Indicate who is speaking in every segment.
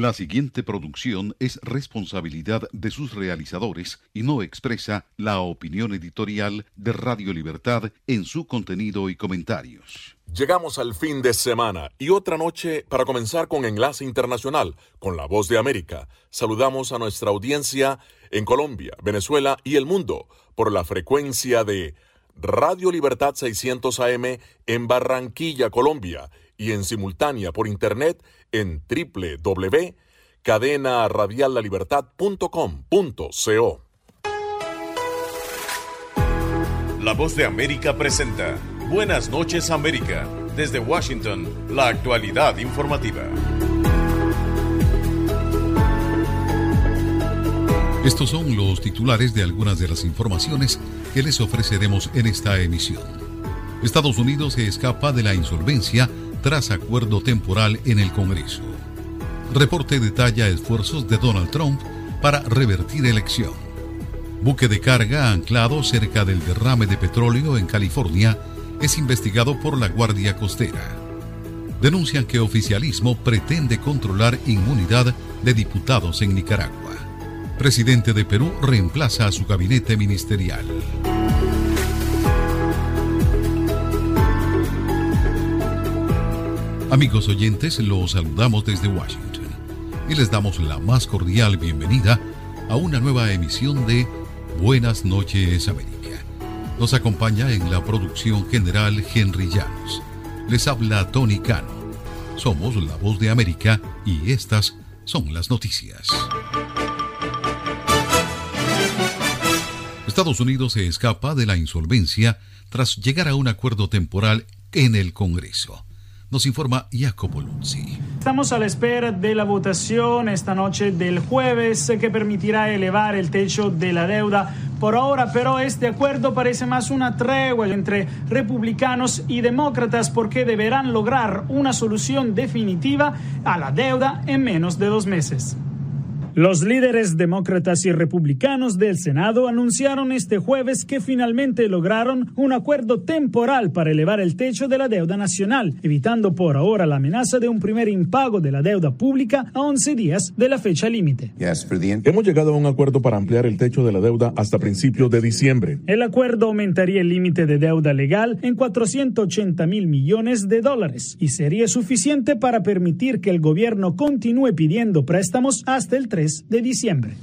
Speaker 1: La siguiente producción es responsabilidad de sus realizadores y no expresa la opinión editorial de Radio Libertad en su contenido y comentarios.
Speaker 2: Llegamos al fin de semana y otra noche para comenzar con Enlace Internacional con la Voz de América. Saludamos a nuestra audiencia en Colombia, Venezuela y el mundo por la frecuencia de Radio Libertad 600 AM en Barranquilla, Colombia y en simultánea por internet en www.cadenaradiallalibertad.com.co.
Speaker 3: La voz de América presenta Buenas noches América. Desde Washington, la actualidad informativa.
Speaker 1: Estos son los titulares de algunas de las informaciones que les ofreceremos en esta emisión. Estados Unidos se escapa de la insolvencia tras acuerdo temporal en el Congreso. Reporte detalla esfuerzos de Donald Trump para revertir elección. Buque de carga anclado cerca del derrame de petróleo en California es investigado por la Guardia Costera. Denuncian que oficialismo pretende controlar inmunidad de diputados en Nicaragua. Presidente de Perú reemplaza a su gabinete ministerial. Amigos oyentes, los saludamos desde Washington y les damos la más cordial bienvenida a una nueva emisión de Buenas noches América. Nos acompaña en la producción general Henry Llanos. Les habla Tony Cano. Somos la voz de América y estas son las noticias. Estados Unidos se escapa de la insolvencia tras llegar a un acuerdo temporal en el Congreso. Nos informa Jacopo Luzzi.
Speaker 4: Estamos a la espera de la votación esta noche del jueves que permitirá elevar el techo de la deuda. Por ahora, pero este acuerdo parece más una tregua entre republicanos y demócratas porque deberán lograr una solución definitiva a la deuda en menos de dos meses. Los líderes demócratas y republicanos del Senado anunciaron este jueves que finalmente lograron un acuerdo temporal para elevar el techo de la deuda nacional, evitando por ahora la amenaza de un primer impago de la deuda pública a 11 días de la fecha límite.
Speaker 5: Hemos llegado a un acuerdo para ampliar el techo de la deuda hasta principios de diciembre.
Speaker 4: El acuerdo aumentaría el límite de deuda legal en 480 mil millones de dólares y sería suficiente para permitir que el gobierno continúe pidiendo préstamos hasta el 3 de diciembre.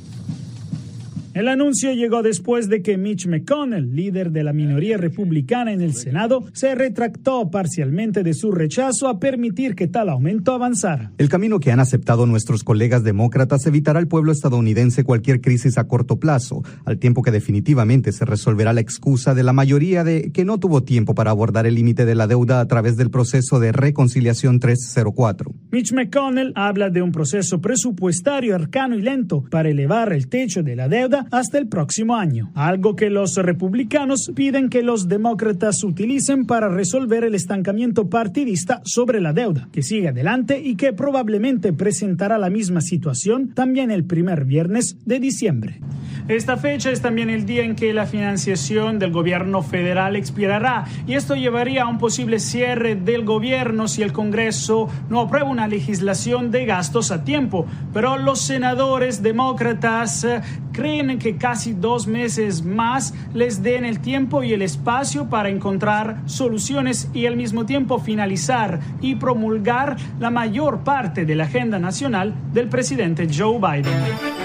Speaker 4: El anuncio llegó después de que Mitch McConnell, líder de la minoría republicana en el Senado, se retractó parcialmente de su rechazo a permitir que tal aumento avanzara.
Speaker 6: El camino que han aceptado nuestros colegas demócratas evitará al pueblo estadounidense cualquier crisis a corto plazo, al tiempo que definitivamente se resolverá la excusa de la mayoría de que no tuvo tiempo para abordar el límite de la deuda a través del proceso de reconciliación 304.
Speaker 4: Mitch McConnell habla de un proceso presupuestario arcano y lento para elevar el techo de la deuda hasta el próximo año, algo que los republicanos piden que los demócratas utilicen para resolver el estancamiento partidista sobre la deuda, que sigue adelante y que probablemente presentará la misma situación también el primer viernes de diciembre. Esta fecha es también el día en que la financiación del gobierno federal expirará y esto llevaría a un posible cierre del gobierno si el Congreso no aprueba una legislación de gastos a tiempo. Pero los senadores demócratas eh, creen que casi dos meses más les den el tiempo y el espacio para encontrar soluciones y al mismo tiempo finalizar y promulgar la mayor parte de la agenda nacional del presidente Joe Biden.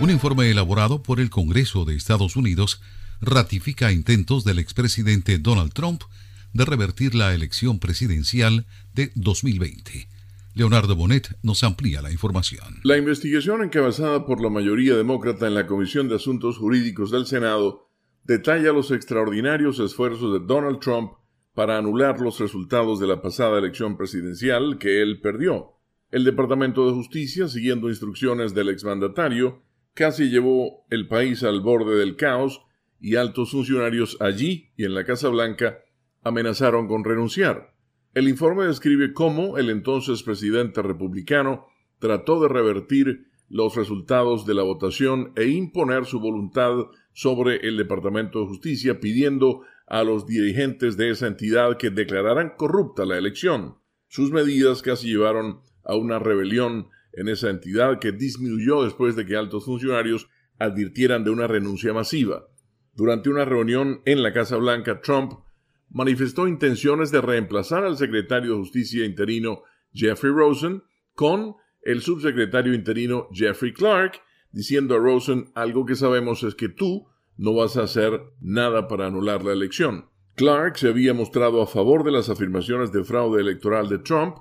Speaker 1: Un informe elaborado por el Congreso de Estados Unidos ratifica intentos del expresidente Donald Trump de revertir la elección presidencial de 2020. Leonardo Bonet nos amplía la información.
Speaker 7: La investigación encabezada por la mayoría demócrata en la Comisión de Asuntos Jurídicos del Senado detalla los extraordinarios esfuerzos de Donald Trump para anular los resultados de la pasada elección presidencial que él perdió. El Departamento de Justicia, siguiendo instrucciones del exmandatario, casi llevó el país al borde del caos y altos funcionarios allí y en la Casa Blanca amenazaron con renunciar. El informe describe cómo el entonces presidente republicano trató de revertir los resultados de la votación e imponer su voluntad sobre el Departamento de Justicia, pidiendo a los dirigentes de esa entidad que declararan corrupta la elección. Sus medidas casi llevaron a una rebelión en esa entidad que disminuyó después de que altos funcionarios advirtieran de una renuncia masiva. Durante una reunión en la Casa Blanca, Trump manifestó intenciones de reemplazar al secretario de Justicia interino Jeffrey Rosen con el subsecretario interino Jeffrey Clark, diciendo a Rosen algo que sabemos es que tú no vas a hacer nada para anular la elección. Clark se había mostrado a favor de las afirmaciones de fraude electoral de Trump,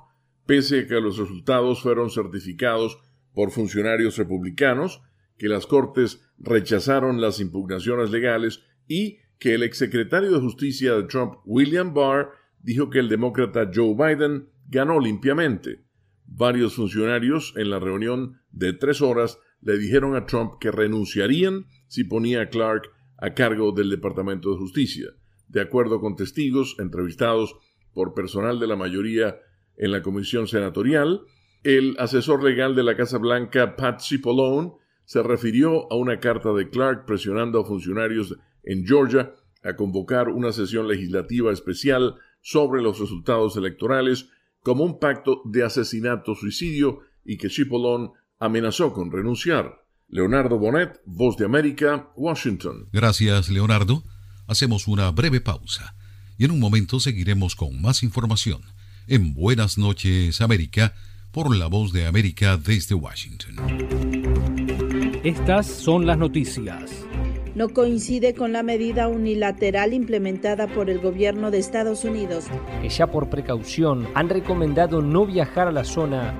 Speaker 7: pese a que los resultados fueron certificados por funcionarios republicanos, que las Cortes rechazaron las impugnaciones legales y que el exsecretario de Justicia de Trump, William Barr, dijo que el demócrata Joe Biden ganó limpiamente. Varios funcionarios en la reunión de tres horas le dijeron a Trump que renunciarían si ponía a Clark a cargo del Departamento de Justicia. De acuerdo con testigos entrevistados por personal de la mayoría en la comisión senatorial, el asesor legal de la Casa Blanca, Pat Cipollone, se refirió a una carta de Clark presionando a funcionarios en Georgia a convocar una sesión legislativa especial sobre los resultados electorales como un pacto de asesinato-suicidio y que Cipollone amenazó con renunciar. Leonardo Bonet, Voz de América, Washington.
Speaker 1: Gracias, Leonardo. Hacemos una breve pausa y en un momento seguiremos con más información en Buenas noches, América, por la Voz de América desde Washington.
Speaker 8: Estas son las noticias
Speaker 9: no coincide con la medida unilateral implementada por el gobierno de Estados Unidos.
Speaker 8: Que ya por precaución han recomendado no viajar a la zona.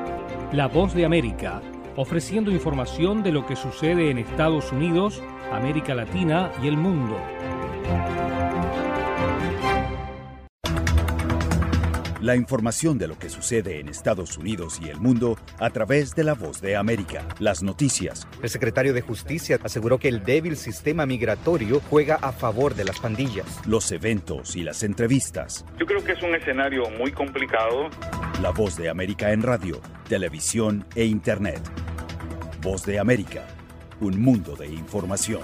Speaker 8: La Voz de América, ofreciendo información de lo que sucede en Estados Unidos, América Latina y el mundo.
Speaker 10: La información de lo que sucede en Estados Unidos y el mundo a través de la voz de América. Las noticias.
Speaker 11: El secretario de Justicia aseguró que el débil sistema migratorio juega a favor de las pandillas.
Speaker 10: Los eventos y las entrevistas.
Speaker 12: Yo creo que es un escenario muy complicado.
Speaker 10: La voz de América en radio, televisión e Internet. Voz de América. Un mundo de información.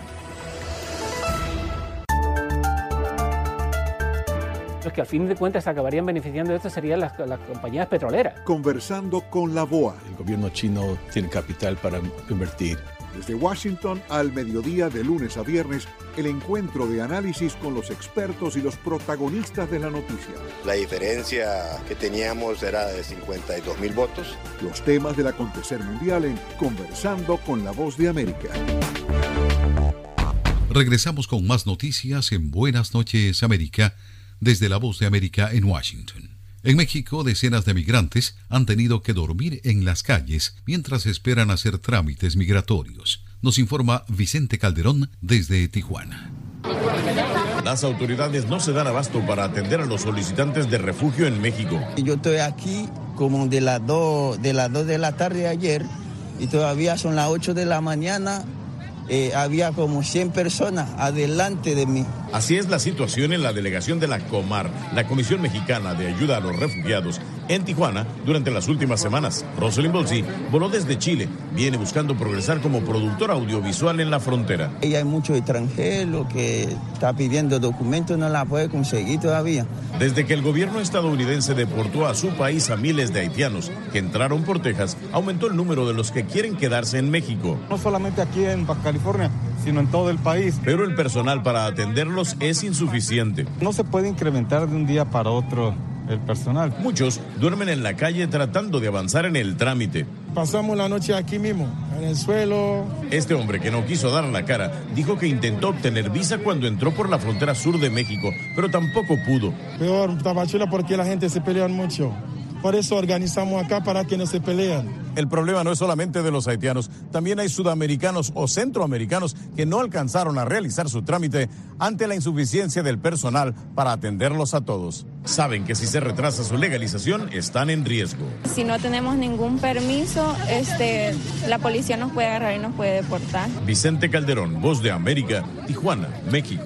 Speaker 13: Que al fin de cuentas acabarían beneficiando de esto serían las, compañías petroleras.
Speaker 14: Conversando con la BOA.
Speaker 6: El gobierno chino tiene capital para invertir.
Speaker 14: Desde Washington al mediodía de lunes a viernes, el encuentro de análisis con los expertos y los protagonistas de la noticia.
Speaker 15: La diferencia que teníamos era de 52 mil votos.
Speaker 14: Los temas del acontecer mundial en Conversando con la Voz de América.
Speaker 1: Regresamos con más noticias en Buenas noches América desde la Voz de América en Washington. En México, decenas de migrantes han tenido que dormir en las calles mientras esperan hacer trámites migratorios. Nos informa Vicente Calderón desde Tijuana.
Speaker 3: Las autoridades no se dan abasto para atender a los solicitantes de refugio en México.
Speaker 16: Yo estoy aquí como de las 2 de, las 2 de la tarde ayer y todavía son las 8 de la mañana eh, había como 100 personas adelante de mí.
Speaker 3: Así es la situación en la delegación de la Comar, la Comisión Mexicana de Ayuda a los Refugiados, en Tijuana durante las últimas semanas. Rosalind Bolsi voló desde Chile, viene buscando progresar como productora audiovisual en la frontera.
Speaker 16: Ella hay muchos extranjeros que está pidiendo documentos, no la puede conseguir todavía.
Speaker 3: Desde que el gobierno estadounidense deportó a su país a miles de haitianos que entraron por Texas, aumentó el número de los que quieren quedarse en México.
Speaker 17: No solamente aquí en Baja California, sino en todo el país.
Speaker 3: Pero el personal para atenderlos es insuficiente.
Speaker 17: No se puede incrementar de un día para otro el personal.
Speaker 3: Muchos duermen en la calle tratando de avanzar en el trámite.
Speaker 17: Pasamos la noche aquí mismo, en el suelo.
Speaker 3: Este hombre que no quiso dar la cara dijo que intentó obtener visa cuando entró por la frontera sur de México, pero tampoco pudo.
Speaker 17: Peor, Tabachula, porque la gente se pelea mucho. Por eso organizamos acá para que no se peleen.
Speaker 3: El problema no es solamente de los haitianos, también hay sudamericanos o centroamericanos que no alcanzaron a realizar su trámite ante la insuficiencia del personal para atenderlos a todos. Saben que si se retrasa su legalización están en riesgo.
Speaker 18: Si no tenemos ningún permiso, este, la policía nos puede agarrar y nos puede deportar.
Speaker 3: Vicente Calderón, Voz de América, Tijuana, México.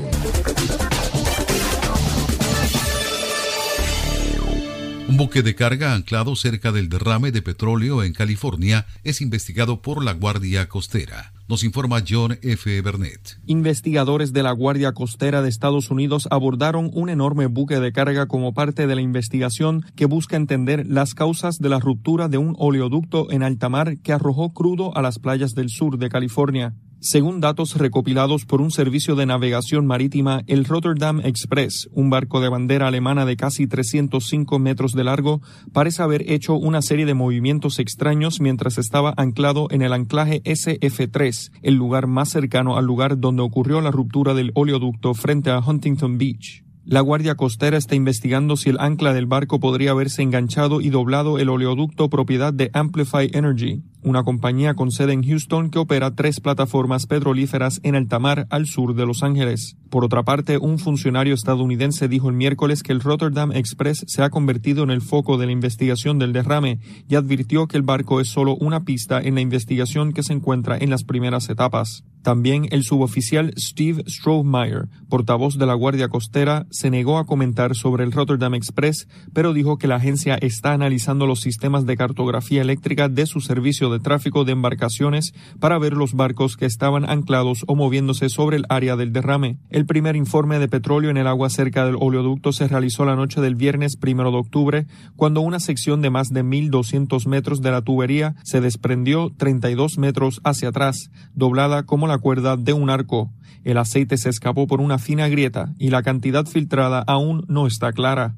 Speaker 1: Un buque de carga anclado cerca del derrame de petróleo en California es investigado por la Guardia Costera. Nos informa John F. Burnett.
Speaker 19: Investigadores de la Guardia Costera de Estados Unidos abordaron un enorme buque de carga como parte de la investigación que busca entender las causas de la ruptura de un oleoducto en alta mar que arrojó crudo a las playas del sur de California. Según datos recopilados por un servicio de navegación marítima, el Rotterdam Express, un barco de bandera alemana de casi 305 metros de largo, parece haber hecho una serie de movimientos extraños mientras estaba anclado en el anclaje SF3, el lugar más cercano al lugar donde ocurrió la ruptura del oleoducto frente a Huntington Beach. La Guardia Costera está investigando si el ancla del barco podría haberse enganchado y doblado el oleoducto propiedad de Amplify Energy, una compañía con sede en Houston que opera tres plataformas petrolíferas en alta mar al sur de Los Ángeles. Por otra parte, un funcionario estadounidense dijo el miércoles que el Rotterdam Express se ha convertido en el foco de la investigación del derrame y advirtió que el barco es solo una pista en la investigación que se encuentra en las primeras etapas. También el suboficial Steve Strohmeyer, portavoz de la Guardia Costera, se negó a comentar sobre el Rotterdam Express, pero dijo que la agencia está analizando los sistemas de cartografía eléctrica de su servicio de tráfico de embarcaciones para ver los barcos que estaban anclados o moviéndose sobre el área del derrame. El primer informe de petróleo en el agua cerca del oleoducto se realizó la noche del viernes primero de octubre, cuando una sección de más de 1.200 metros de la tubería se desprendió 32 metros hacia atrás, doblada como la cuerda de un arco. El aceite se escapó por una fina grieta y la cantidad filtrada aún no está clara.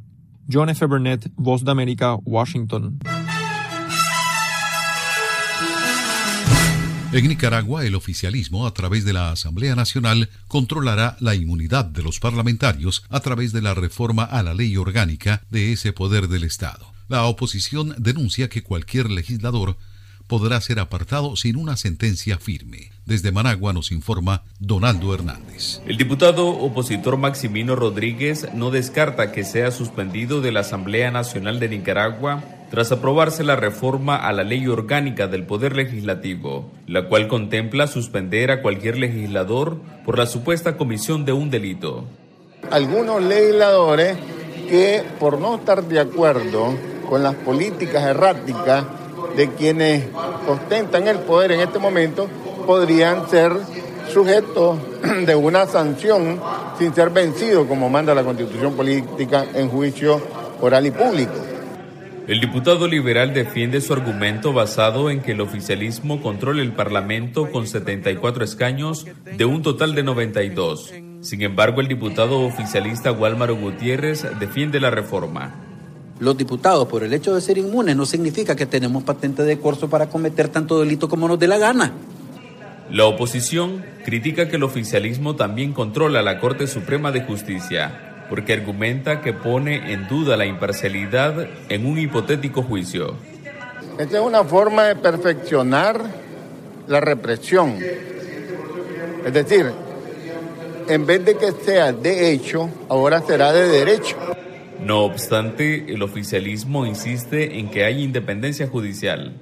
Speaker 19: John F. Burnett, Voz de América, Washington.
Speaker 1: En Nicaragua, el oficialismo, a través de la Asamblea Nacional, controlará la inmunidad de los parlamentarios a través de la reforma a la ley orgánica de ese poder del Estado. La oposición denuncia que cualquier legislador podrá ser apartado sin una sentencia firme. Desde Managua nos informa Donaldo Hernández.
Speaker 20: El diputado opositor Maximino Rodríguez no descarta que sea suspendido de la Asamblea Nacional de Nicaragua tras aprobarse la reforma a la ley orgánica del Poder Legislativo, la cual contempla suspender a cualquier legislador por la supuesta comisión de un delito.
Speaker 21: Algunos legisladores que por no estar de acuerdo con las políticas erráticas de quienes ostentan el poder en este momento podrían ser sujetos de una sanción sin ser vencidos como manda la constitución política en juicio oral y público.
Speaker 20: El diputado liberal defiende su argumento basado en que el oficialismo controla el Parlamento con 74 escaños de un total de 92. Sin embargo, el diputado oficialista Walmaro Gutiérrez defiende la reforma.
Speaker 22: Los diputados, por el hecho de ser inmunes, no significa que tenemos patente de corso para cometer tanto delito como nos dé la gana.
Speaker 20: La oposición critica que el oficialismo también controla la Corte Suprema de Justicia porque argumenta que pone en duda la imparcialidad en un hipotético juicio.
Speaker 21: Esta es una forma de perfeccionar la represión. Es decir, en vez de que sea de hecho, ahora será de derecho.
Speaker 20: No obstante, el oficialismo insiste en que hay independencia judicial.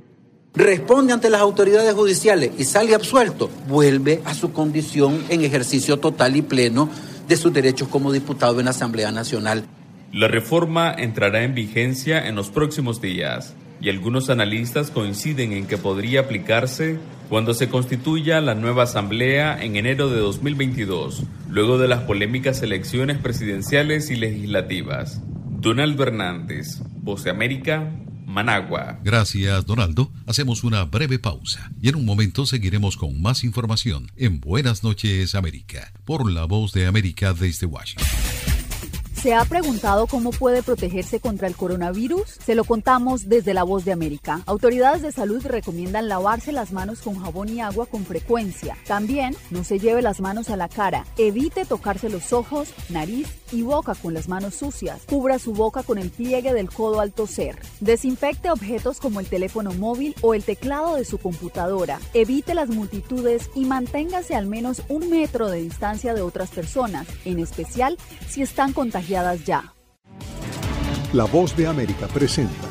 Speaker 22: Responde ante las autoridades judiciales y sale absuelto, vuelve a su condición en ejercicio total y pleno de sus derechos como diputado en la Asamblea Nacional.
Speaker 20: La reforma entrará en vigencia en los próximos días y algunos analistas coinciden en que podría aplicarse cuando se constituya la nueva Asamblea en enero de 2022, luego de las polémicas elecciones presidenciales y legislativas. Donaldo Hernández, Voz de América, Managua.
Speaker 1: Gracias, Donaldo. Hacemos una breve pausa y en un momento seguiremos con más información en Buenas noches, América, por la voz de América desde Washington.
Speaker 23: ¿Se ha preguntado cómo puede protegerse contra el coronavirus? Se lo contamos desde La Voz de América. Autoridades de salud recomiendan lavarse las manos con jabón y agua con frecuencia. También no se lleve las manos a la cara. Evite tocarse los ojos, nariz y boca con las manos sucias. Cubra su boca con el pliegue del codo al toser. Desinfecte objetos como el teléfono móvil o el teclado de su computadora. Evite las multitudes y manténgase al menos un metro de distancia de otras personas, en especial si están contagiadas ya.
Speaker 14: La voz de América presenta.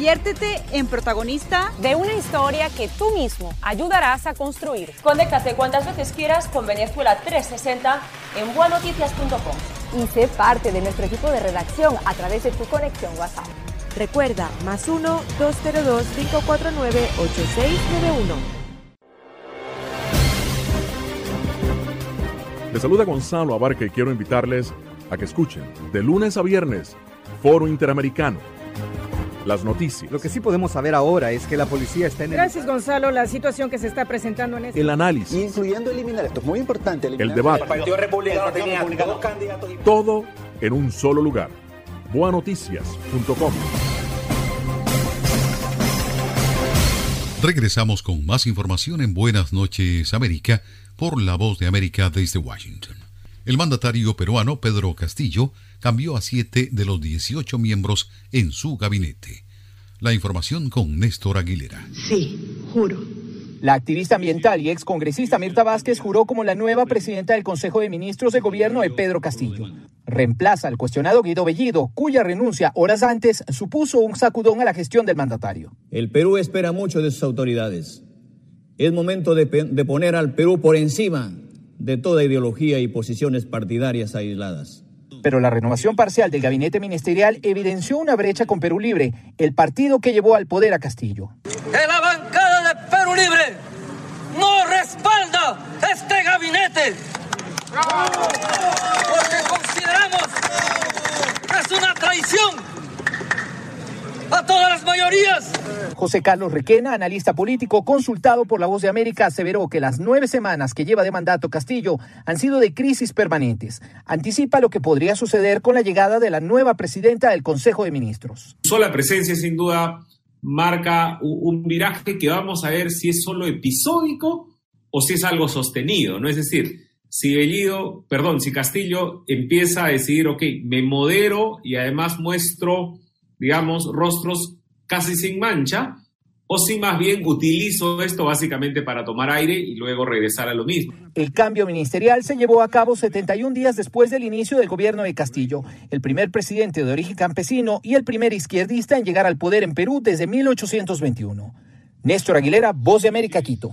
Speaker 24: Conviértete en protagonista
Speaker 18: de una historia que tú mismo ayudarás a construir.
Speaker 25: Conéctate cuantas veces quieras con Venezuela 360 en buenoticias.com.
Speaker 24: Y sé parte de nuestro equipo de redacción a través de tu conexión WhatsApp. Recuerda, más 1-202-549-8691.
Speaker 7: Les saluda Gonzalo Abarca y quiero invitarles a que escuchen de lunes a viernes Foro Interamericano las noticias.
Speaker 26: Lo que sí podemos saber ahora es que la policía está en
Speaker 24: el... Gracias, Gonzalo. La situación que se está presentando en este...
Speaker 7: El análisis.
Speaker 15: Incluyendo eliminar, esto es muy importante.
Speaker 7: El debate.
Speaker 15: El Partido Republicano tenía dos candidatos.
Speaker 7: Todo en un solo lugar. Boanoticias.com
Speaker 1: Regresamos con más información en Buenas noches América por La Voz de América desde Washington. El mandatario peruano Pedro Castillo cambió a siete de los 18 miembros en su gabinete. La información con Néstor Aguilera.
Speaker 27: Sí, juro.
Speaker 28: La activista ambiental y excongresista Mirta Vázquez juró como la nueva presidenta del Consejo de Ministros de Gobierno de Pedro Castillo. Reemplaza al cuestionado Guido Bellido, cuya renuncia horas antes supuso un sacudón a la gestión del mandatario.
Speaker 16: El Perú espera mucho de sus autoridades. Es momento de, de poner al Perú por encima de toda ideología y posiciones partidarias aisladas.
Speaker 28: Pero la renovación parcial del gabinete ministerial evidenció una brecha con Perú Libre, el partido que llevó al poder a Castillo.
Speaker 29: La bancada de Perú Libre no respalda este gabinete. Porque consideramos que es una traición a todas las mayorías.
Speaker 28: José Carlos Requena, analista político consultado por La Voz de América, aseveró que las nueve semanas que lleva de mandato Castillo han sido de crisis permanentes. Anticipa lo que podría suceder con la llegada de la nueva presidenta del Consejo de Ministros.
Speaker 30: Su sola presencia, sin duda, marca un viraje que vamos a ver si es solo episódico o si es algo sostenido, ¿no? Es decir, si Bellido, perdón, si Castillo empieza a decidir, ok, me modero y además muestro digamos, rostros casi sin mancha, o si más bien utilizo esto básicamente para tomar aire y luego regresar a lo mismo.
Speaker 28: El cambio ministerial se llevó a cabo 71 días después del inicio del gobierno de Castillo, el primer presidente de origen campesino y el primer izquierdista en llegar al poder en Perú desde 1821. Néstor Aguilera, Voz de América, Quito.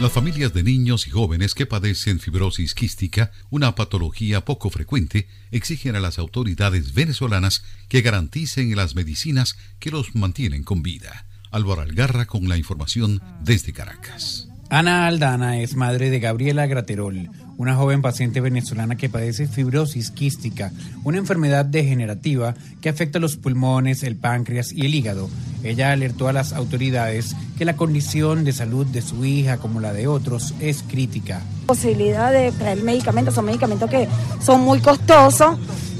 Speaker 1: Las familias de niños y jóvenes que padecen fibrosis quística, una patología poco frecuente, exigen a las autoridades venezolanas que garanticen las medicinas que los mantienen con vida. Álvaro Algarra con la información desde Caracas.
Speaker 22: Ana Aldana es madre de Gabriela Graterol, una joven paciente venezolana que padece fibrosis quística, una enfermedad degenerativa que afecta los pulmones, el páncreas y el hígado. Ella alertó a las autoridades que la condición de salud de su hija, como la de otros, es crítica.
Speaker 9: Posibilidad de traer medicamentos, son medicamentos que son muy costosos,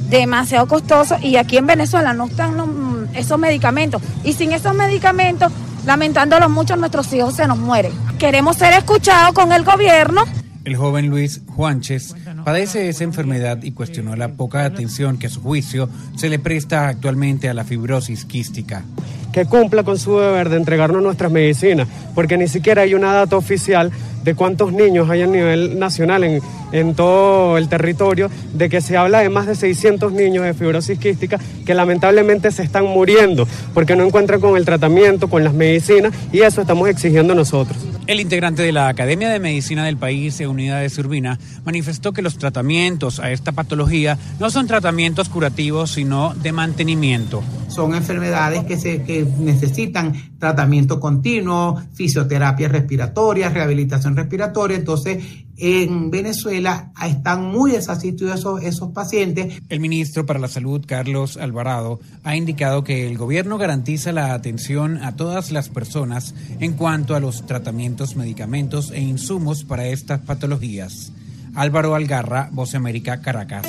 Speaker 9: demasiado costosos, y aquí en Venezuela no están esos medicamentos. Y sin esos medicamentos Lamentándolo mucho, nuestros hijos se nos mueren. Queremos ser escuchados con el gobierno.
Speaker 22: El joven Luis Juanches padece esa enfermedad y cuestionó la poca atención que a su juicio se le presta actualmente a la fibrosis quística.
Speaker 17: Que cumpla con su deber de entregarnos nuestras medicinas, porque ni siquiera hay una data oficial de cuántos niños hay a nivel nacional en, en todo el territorio, de que se habla de más de 600 niños de fibrosis quística que lamentablemente se están muriendo porque no encuentran con el tratamiento, con las medicinas y eso estamos exigiendo nosotros.
Speaker 22: El integrante de la Academia de Medicina del país, Unidad de Urbina, manifestó que los tratamientos a esta patología no son tratamientos curativos, sino de mantenimiento.
Speaker 31: Son enfermedades que, se, que
Speaker 32: necesitan tratamiento continuo, fisioterapia respiratoria, rehabilitación respiratoria. Entonces, en Venezuela están muy desasistidos esos, esos pacientes.
Speaker 22: El ministro para la Salud, Carlos Alvarado, ha indicado que el gobierno garantiza la atención a todas las personas en cuanto a los tratamientos, medicamentos e insumos para estas patologías. Álvaro Algarra, Voz América, Caracas.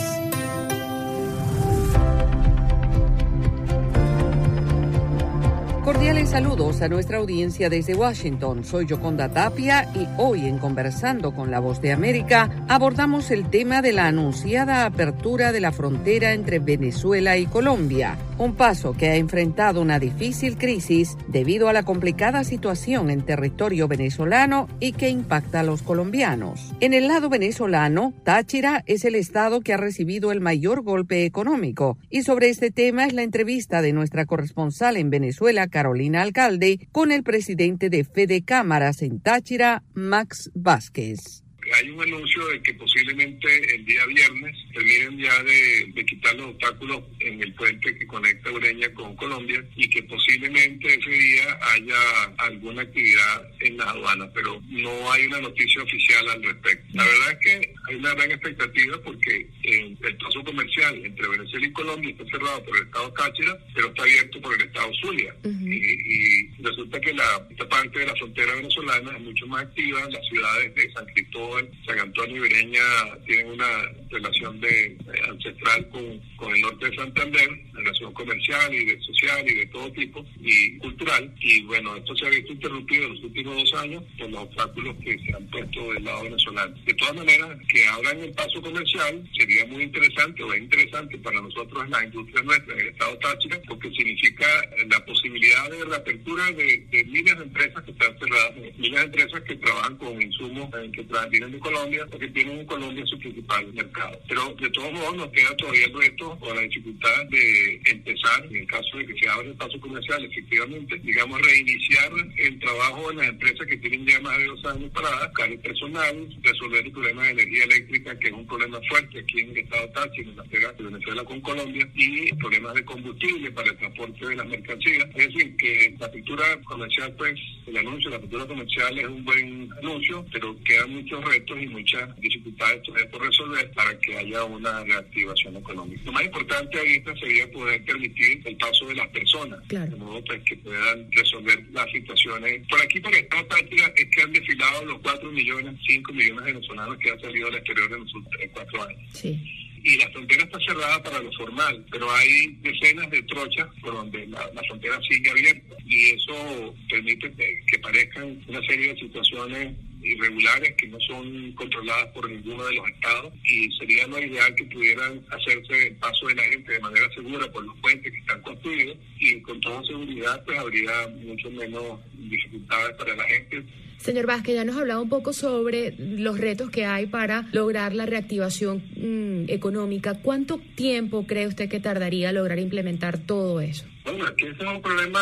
Speaker 33: Cordiales saludos a nuestra audiencia desde Washington. Soy Yoconda Tapia y hoy en Conversando con la Voz de América abordamos el tema de la anunciada apertura de la frontera entre Venezuela y Colombia, un paso que ha enfrentado una difícil crisis debido a la complicada situación en territorio venezolano y que impacta a los colombianos. En el lado venezolano, Táchira es el estado que ha recibido el mayor golpe económico y sobre este tema es la entrevista de nuestra corresponsal en Venezuela, Carolina Alcalde con el presidente de Fede Cámaras en Táchira, Max Vázquez
Speaker 34: hay un anuncio de que posiblemente el día viernes terminen ya de, quitar los obstáculos en el puente que conecta Ureña con Colombia y que posiblemente ese día haya alguna actividad en la aduana, pero no hay una noticia oficial al respecto. La verdad es que hay una gran expectativa porque eh, el paso comercial entre Venezuela y Colombia está cerrado por el Estado Cáchira, pero está abierto por el Estado Zulia. y, resulta que la, esta parte de la frontera venezolana es mucho más activa, las ciudades de San Cristóbal, San Antonio y Bereña tienen una relación de, eh, ancestral con, con, el norte de Santander, relación comercial y de social y de todo tipo y cultural. Y bueno, esto se ha visto interrumpido en los últimos dos años por los obstáculos que se han puesto del lado venezolano. De todas maneras, que abran el paso comercial sería muy interesante o es interesante para nosotros en la industria nuestra, en el estado Táchira, porque significa la posibilidad de reapertura de, de miles de empresas que están cerradas, miles de empresas que trabajan con insumos que de Colombia, porque tienen en Colombia su principal mercado. Pero de todos modos nos queda todavía el reto o la dificultad de empezar, en el caso de que se abra el paso comercial, efectivamente, digamos, reiniciar el trabajo en las empresas que tienen ya más de dos años para buscar el personal, resolver el problema de energía eléctrica, que es un problema fuerte aquí en el estado Táchira, en la frontera de Venezuela con Colombia, y problemas de combustible para el transporte de las mercancías. Es decir, que la pintura comercial, pues, el anuncio de la pintura comercial es un buen anuncio, pero quedan muchos retos y muchas dificultades todavía por resolver para que haya una reactivación económica. Lo más importante ahorita sería poder permitir el paso de las personas, de modo pues, que puedan resolver las situaciones. Por aquí, por esta práctica, es que han desfilado los 4 millones, 5 millones de venezolanos que han salido al exterior en los últimos cuatro años. Sí y la frontera está cerrada para lo formal, pero hay decenas de trochas por donde la, frontera sigue abierta y eso permite que parezcan una serie de situaciones irregulares que no son controladas por ninguno de los estados y sería lo ideal que pudieran hacerse el paso de la gente de manera segura por los puentes que están construidos y con toda seguridad pues habría mucho menos dificultades para la gente
Speaker 35: Señor Vázquez, ya nos ha hablado un poco sobre los retos que hay para lograr la reactivación mm, económica. ¿Cuánto tiempo cree usted que tardaría lograr implementar todo eso?
Speaker 34: Bueno, aquí es un problema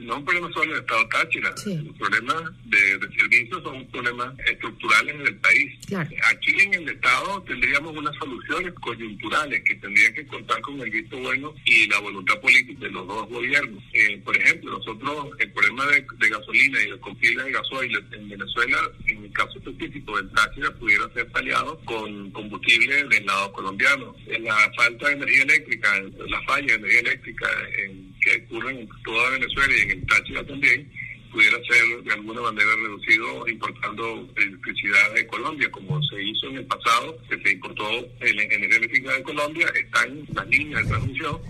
Speaker 34: no es un problema solo del Estado Táchira. Los problemas de, servicios son problemas estructurales en el país. Aquí en el Estado tendríamos unas soluciones coyunturales que tendrían que contar con el visto bueno y la voluntad política de los dos gobiernos. Eh, por ejemplo, nosotros el problema de, gasolina y de combustible de gasoil en Venezuela, en el caso específico del Táchira, pudiera ser paliado con combustible del lado colombiano. La falta de energía eléctrica, la falla de energía eléctrica en que ocurren en toda Venezuela y en el Táchira también, pudiera ser de alguna manera reducido importando electricidad de Colombia, como se hizo en el pasado, que se importó en energía eléctrica de Colombia, están las líneas de transmisión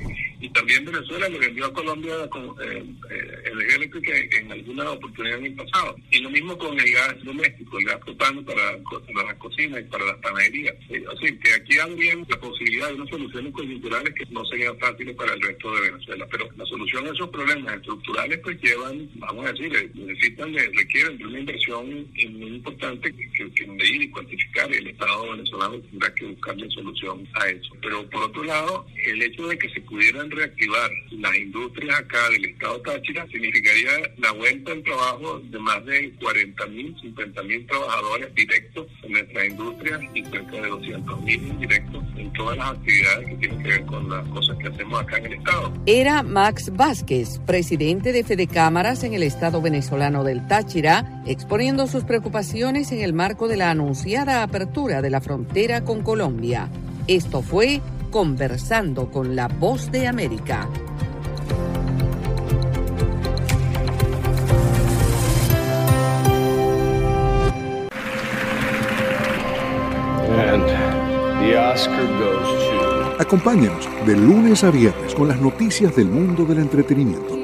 Speaker 34: y también Venezuela le vendió a Colombia con, eh, eh, energía eléctrica en alguna oportunidad en el pasado. Y lo mismo con el gas doméstico, el gas propano para, para las cocinas y para las panaderías. Eh, así que aquí habría la posibilidad de unas soluciones coyunturales que no serían fáciles para el resto de Venezuela. Pero la solución a esos problemas estructurales pues llevan, vamos a decir, necesitan, requieren de una inversión muy importante que, que medir y cuantificar. El Estado venezolano tendrá que buscarle solución a eso. Pero por otro lado, el hecho de que se pudieran reactivar las industrias acá del estado Táchira significaría la vuelta al trabajo de más de 40 mil, 50 mil trabajadores directos en nuestras industrias y cerca de 200 mil indirectos en todas las actividades que tienen que ver con las cosas que hacemos acá en el Estado.
Speaker 33: Era Max Vázquez, presidente de Fede Cámaras en el Estado venezolano del Táchira, exponiendo sus preocupaciones en el marco de la anunciada apertura de la frontera con Colombia. Esto fue Conversando con la Voz de América.
Speaker 14: And the Oscar goes to... Acompáñenos de lunes a viernes con las noticias del mundo del entretenimiento.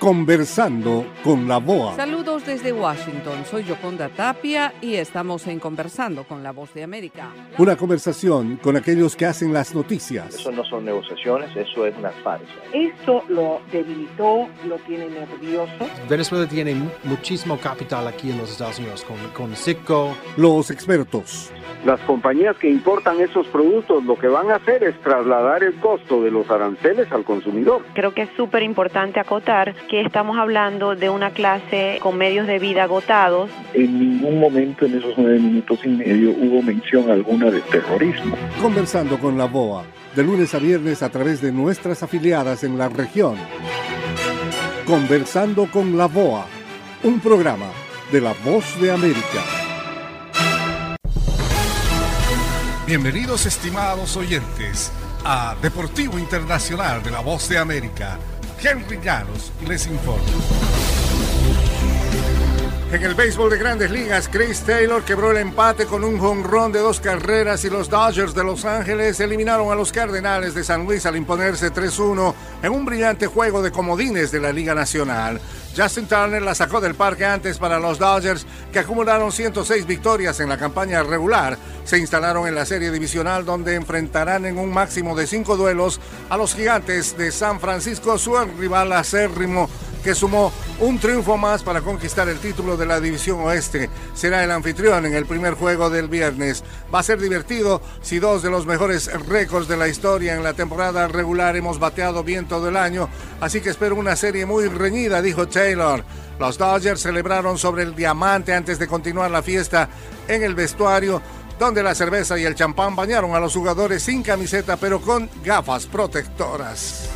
Speaker 14: Conversando con la BOA.
Speaker 33: Saludos desde Washington. Soy Yoconda Tapia y estamos en Conversando con la Voz de América.
Speaker 14: Una conversación con aquellos que hacen las noticias.
Speaker 36: Eso no son negociaciones, eso es una farsa.
Speaker 37: Esto lo debilitó, lo tiene nervioso.
Speaker 38: Venezuela tiene mu- muchísimo capital aquí en los Estados Unidos, con, con.
Speaker 14: Los expertos.
Speaker 39: Las compañías que importan esos productos lo que van a hacer es trasladar el costo de los aranceles al consumidor.
Speaker 40: Creo que es súper importante acotar que estamos hablando de una clase con medios de vida agotados.
Speaker 39: En ningún momento en esos nueve minutos y medio hubo mención alguna de terrorismo.
Speaker 14: Conversando con la BOA. De lunes a viernes a través de nuestras afiliadas en la región. Conversando con la BOA. Un programa de La Voz de América.
Speaker 41: Bienvenidos estimados oyentes a Deportivo Internacional de la Voz de América. Henry Llanos les informa. En el béisbol de grandes ligas, Chris Taylor quebró el empate con un jonrón de dos carreras y los Dodgers de Los Ángeles eliminaron a los Cardenales de San Luis al imponerse 3-1 en un brillante juego de comodines de la Liga Nacional. Justin Turner la sacó del parque antes para los Dodgers, que acumularon 106 victorias en la campaña regular. Se instalaron en la serie divisional donde enfrentarán en un máximo de cinco duelos a los gigantes de San Francisco, su rival acérrimo que sumó un triunfo más para conquistar el título de la División Oeste. Será el anfitrión en el primer juego del viernes. Va a ser divertido si dos de los mejores récords de la historia en la temporada regular hemos bateado bien todo el año, así que espero una serie muy reñida, dijo Los Dodgers celebraron sobre el diamante antes de continuar la fiesta en el vestuario donde la cerveza y el champán bañaron a los jugadores sin camiseta pero con gafas protectoras.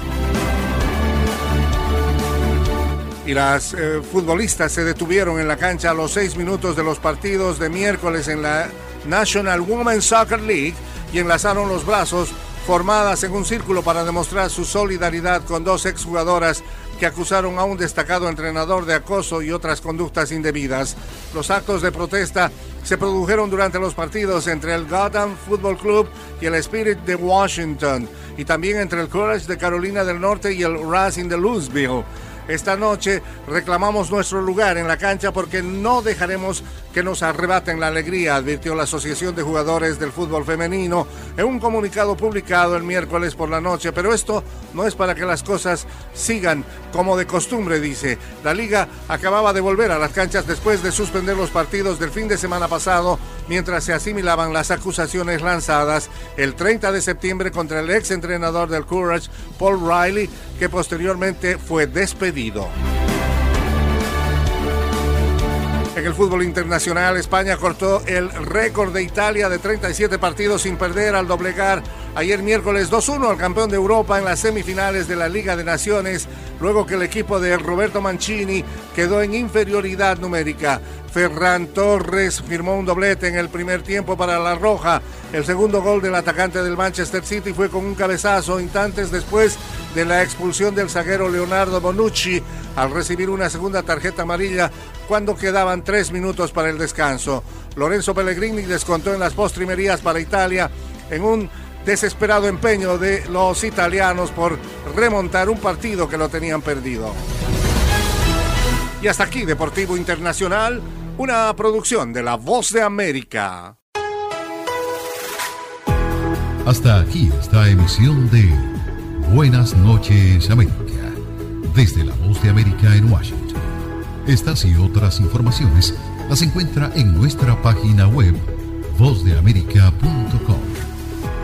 Speaker 41: Y las eh, futbolistas se detuvieron en la cancha a los seis minutos de los partidos de miércoles en la National Women's Soccer League y enlazaron los brazos formadas en un círculo para demostrar su solidaridad con dos exjugadoras que acusaron a un destacado entrenador de acoso y otras conductas indebidas. Los actos de protesta se produjeron durante los partidos entre el Gotham Football Club y el Spirit de Washington y también entre el Courage de Carolina del Norte y el Racing de Louisville. Esta noche reclamamos nuestro lugar en la cancha porque no dejaremos que nos arrebaten la alegría, advirtió la Asociación de Jugadores del Fútbol Femenino en un comunicado publicado el miércoles por la noche. Pero esto no es para que las cosas sigan como de costumbre, dice. La liga acababa de volver a las canchas después de suspender los partidos del fin de semana pasado mientras se asimilaban las acusaciones lanzadas el 30 de septiembre contra el ex entrenador del Courage, Paul Riley, que posteriormente fue despedido. En el fútbol internacional, España cortó el récord de Italia de 37 partidos sin perder al doblegar ayer miércoles 2-1 al campeón de Europa en las semifinales de la Liga de Naciones, luego que el equipo de Roberto Mancini quedó en inferioridad numérica. Ferran Torres firmó un doblete en el primer tiempo para la Roja. El segundo gol del atacante del Manchester City fue con un cabezazo instantes después de la expulsión del zaguero Leonardo Bonucci al recibir una segunda tarjeta amarilla cuando quedaban tres minutos para el descanso. Lorenzo Pellegrini descontó en las postrimerías para Italia en un desesperado empeño de los italianos por remontar un partido que lo tenían perdido. Y hasta aquí Deportivo Internacional una producción de La Voz de América.
Speaker 1: Hasta aquí esta emisión de Buenas noches América, desde La Voz de América en Washington. Estas y otras informaciones las encuentra en nuestra página web vozdeamerica.com.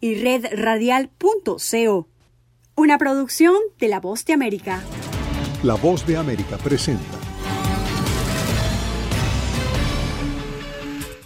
Speaker 42: y redradial.co. Una producción de La Voz de América.
Speaker 14: La Voz de América presenta.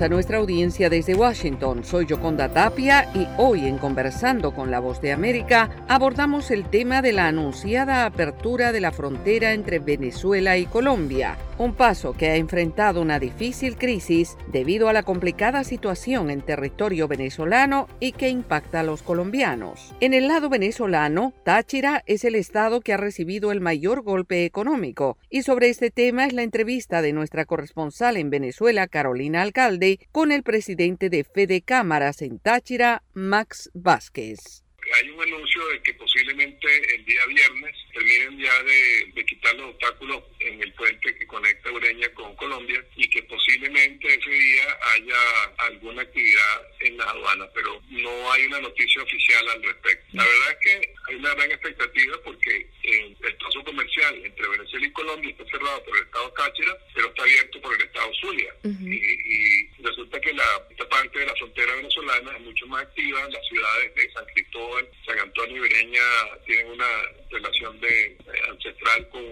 Speaker 33: A nuestra audiencia desde Washington. Soy Yoconda Tapia y hoy en Conversando con la Voz de América abordamos el tema de la anunciada apertura de la frontera entre Venezuela y Colombia, un paso que ha enfrentado una difícil crisis debido a la complicada situación en territorio venezolano y que impacta a los colombianos. En el lado venezolano, Táchira es el estado que ha recibido el mayor golpe económico y sobre este tema es la entrevista de nuestra corresponsal en Venezuela, Carolina Alcalde, con el presidente de Fede Cámaras en Táchira, Max Vázquez.
Speaker 34: Hay un anuncio de que posiblemente el día viernes terminen ya de, de quitar los obstáculos en el puente que conecta Ureña con Colombia y que posiblemente ese día haya alguna actividad en la aduana, pero no hay una noticia oficial al respecto. La verdad es que hay una gran expectativa porque eh, el paso comercial entre Venezuela y Colombia está cerrado por el estado Táchira, pero está abierto por el estado Zulia. y, y resulta que la, esta parte de la frontera venezolana es mucho más activa. Las ciudades de San Cristóbal, San Antonio y Bereña tienen una relación de, eh, ancestral con,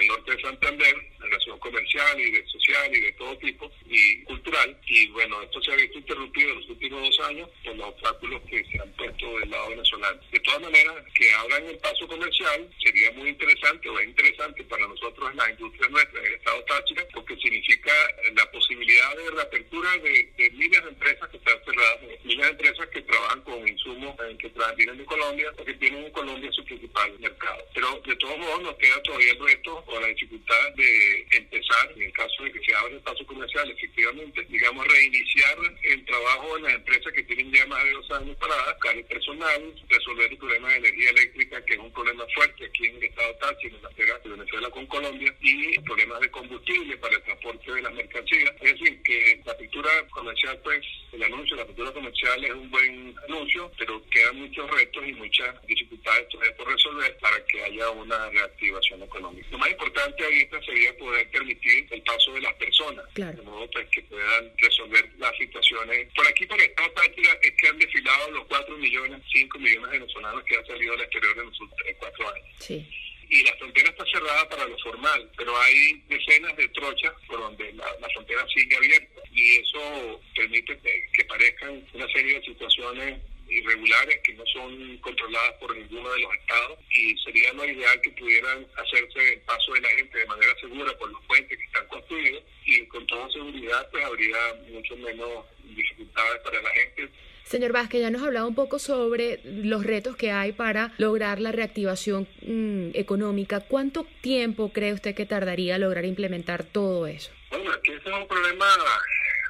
Speaker 34: el norte de Santander, relación comercial y de social y de todo tipo y cultural. Y bueno, esto se ha visto interrumpido en los últimos dos años por los obstáculos que se han puesto del lado venezolano. De todas maneras, que abran el paso comercial sería muy interesante o es interesante para nosotros en la industria nuestra, en el estado Táchira, porque significa la posibilidad de reapertura de, miles de empresas que están cerradas, miles de empresas que trabajan con insumos eh, que vienen Colombia o que tienen en Colombia su principal mercado. Pero de todos modos nos queda todavía el reto o la dificultad de empezar, en el caso de que se abra el paso comercial, efectivamente, digamos, reiniciar el trabajo en las empresas que tienen ya más de dos años paradas, buscar el personal, resolver el problema de energía eléctrica, que es un problema fuerte aquí en el estado Táchira, en la frontera de Venezuela con Colombia, y problemas de combustible para el transporte de las mercancías. Es decir, que la apertura comercial, pues, el anuncio de la apertura comercial es un buen anuncio, pero quedan muchos retos y muchas dificultades todavía por resolver para que haya una reactivación económica. Lo más importante ahorita sería poder permitir el paso de las personas, de modo pues, que puedan resolver las situaciones. Por aquí, por el estado Táchira, es que han desfilado los 4 millones, 5 millones de venezolanos que han salido al exterior en los últimos cuatro años.
Speaker 43: Sí.
Speaker 34: Y la frontera está cerrada para lo formal, pero hay decenas de trochas por donde la, la frontera sigue abierta y eso permite que, que parezcan una serie de situaciones irregulares que no son controladas por ninguno de los estados y sería lo ideal que pudieran hacerse el paso de la gente de manera segura por los puentes que están construidos y con toda seguridad pues habría mucho menos dificultades para la gente
Speaker 43: Señor Vázquez, ya nos hablaba un poco sobre los retos que hay para lograr la reactivación mm, económica. ¿Cuánto tiempo cree usted que tardaría lograr implementar todo eso?
Speaker 34: Bueno, aquí ese es un problema,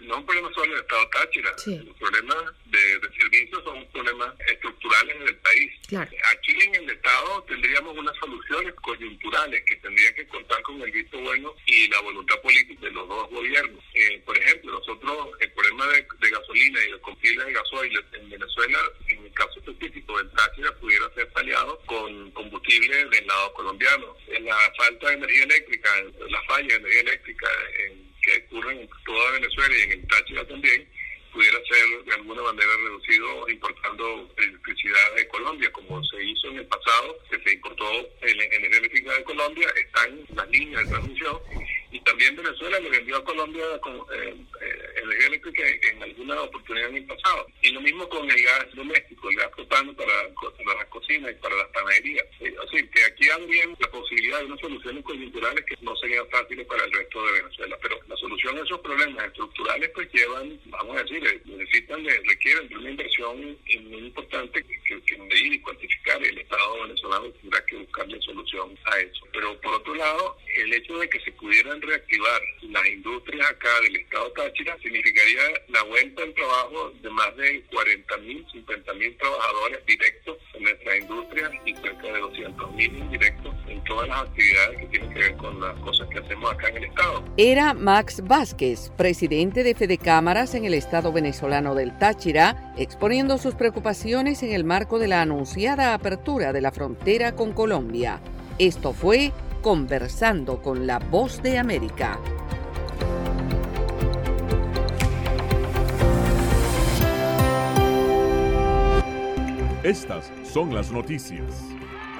Speaker 34: no un problema solo del Estado Táchira. Los problemas de, de servicios son problemas estructurales en el país.
Speaker 43: Claro.
Speaker 34: Aquí en el Estado tendríamos unas soluciones coyunturales que tendrían que contar con el visto bueno y la voluntad política de los dos gobiernos. Eh, por ejemplo, nosotros el problema de, de gasolina y de combustible de gasoil en Venezuela, en el caso específico del Táchira, pudiera ser paliado con combustible del lado colombiano. En la falta de energía eléctrica, la falla de energía eléctrica que ocurre en toda Venezuela y en el Táchira también, pudiera ser de alguna manera reducido importando electricidad de Colombia, como se hizo en el pasado, que se importó en energía eléctrica de Colombia, están las líneas de transmisión, y también Venezuela le vendió a Colombia con, eh, eh, energía eléctrica en alguna oportunidad en el pasado. Y lo mismo con el gas doméstico, el gas propano para, para las cocinas y para las panaderías. Eh, sea, que aquí habrían la posibilidad de unas soluciones coyunturales que no serían fáciles para el resto de Venezuela. Pero esos problemas estructurales pues llevan, vamos a decir, necesitan, requieren de una inversión muy importante que, que medir y cuantificar. El Estado venezolano tendrá que buscarle solución a eso. Pero por otro lado, el hecho de que se pudieran reactivar las industrias acá del Estado Táchira significaría la vuelta al trabajo de más de 40 mil, 50 mil trabajadores directos en nuestras industrias y cerca de 200 mil indirectos en todas las actividades que tienen que ver con las cosas que hacemos acá en el Estado.
Speaker 33: Era Max Vázquez, presidente de Fede Cámaras en el Estado venezolano del Táchira, exponiendo sus preocupaciones en el marco de la anunciada apertura de la frontera con Colombia. Esto fue Conversando con la Voz de América.
Speaker 44: Estas son las noticias.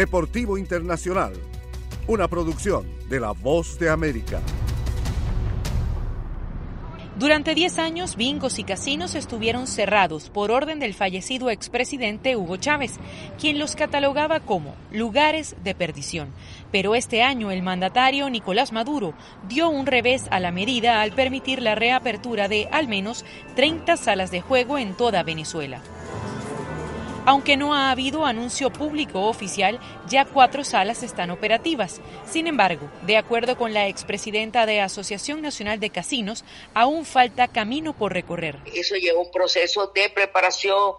Speaker 41: Deportivo Internacional, una producción de La Voz de América.
Speaker 45: Durante 10 años, bingos y casinos estuvieron cerrados por orden del fallecido expresidente Hugo Chávez, quien los catalogaba como lugares de perdición. Pero este año el mandatario Nicolás Maduro dio un revés a la medida al permitir la reapertura de al menos 30 salas de juego en toda Venezuela. Aunque no ha habido anuncio público oficial, ya cuatro salas están operativas. Sin embargo, de acuerdo con la expresidenta de Asociación Nacional de Casinos, aún falta camino por recorrer.
Speaker 46: Eso lleva un proceso de preparación,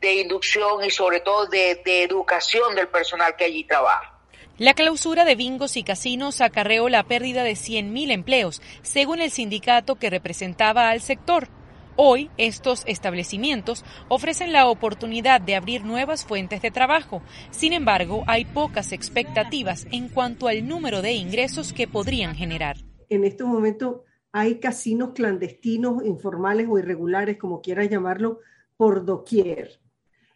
Speaker 46: de inducción y sobre todo de, de educación del personal que allí trabaja.
Speaker 45: La clausura de bingos y casinos acarreó la pérdida de 100.000 empleos, según el sindicato que representaba al sector. Hoy, estos establecimientos ofrecen la oportunidad de abrir nuevas fuentes de trabajo. Sin embargo, hay pocas expectativas en cuanto al número de ingresos que podrían generar.
Speaker 47: En este momento hay casinos clandestinos, informales o irregulares, como quieras llamarlo, por doquier.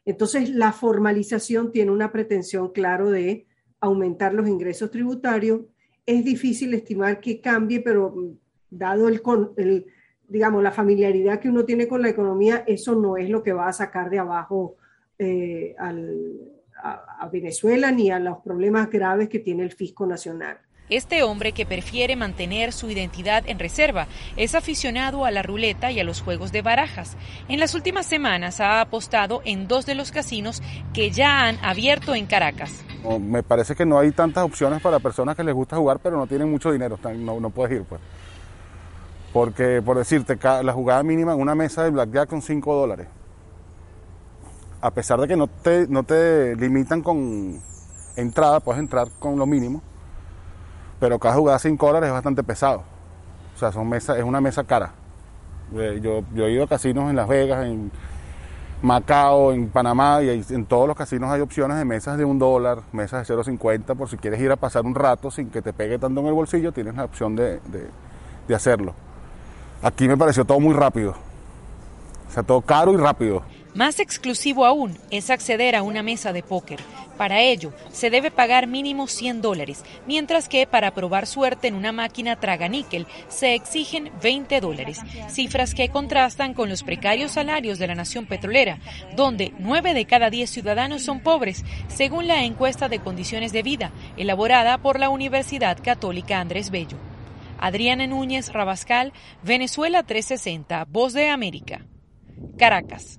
Speaker 47: Entonces, la formalización tiene una pretensión, claro, de aumentar los ingresos tributarios. Es difícil estimar que cambie, pero dado el, el digamos, la familiaridad que uno tiene con la economía, eso no es lo que va a sacar de abajo eh, a, a Venezuela ni a los problemas graves que tiene el fisco nacional.
Speaker 45: Este hombre que prefiere mantener su identidad en reserva es aficionado a la ruleta y a los juegos de barajas. En las últimas semanas ha apostado en dos de los casinos que ya han abierto en Caracas.
Speaker 48: me parece que no hay tantas opciones para personas que les gusta jugar pero no tienen mucho dinero, no, no puedes ir pues. Porque, por decirte, la jugada mínima en una mesa de blackjack con 5 dólares. A pesar de que no te, no te limitan con entrada, puedes entrar con lo mínimo. Pero cada jugada 5 dólares es bastante pesado. O sea, son mesa, es una mesa cara. Eh, yo, he ido a casinos en Las Vegas, en Macao, en Panamá, y en todos los casinos hay opciones de mesas de un dólar, mesas de 0,50, por si quieres ir a pasar un rato sin que te pegue tanto en el bolsillo, tienes la opción de, de hacerlo. Aquí me pareció todo muy rápido. O sea, todo caro y rápido.
Speaker 45: Más exclusivo aún es acceder a una mesa de póker. Para ello, se debe pagar mínimo 100 dólares, mientras que para probar suerte en una máquina traga-níquel se exigen 20 dólares, cifras que contrastan con los precarios salarios de la nación petrolera, donde 9 de cada 10 ciudadanos son pobres, según la encuesta de condiciones de vida elaborada por la Universidad Católica Andrés Bello. Adriana Núñez Rabascal, Venezuela 360, Voz de América. Caracas.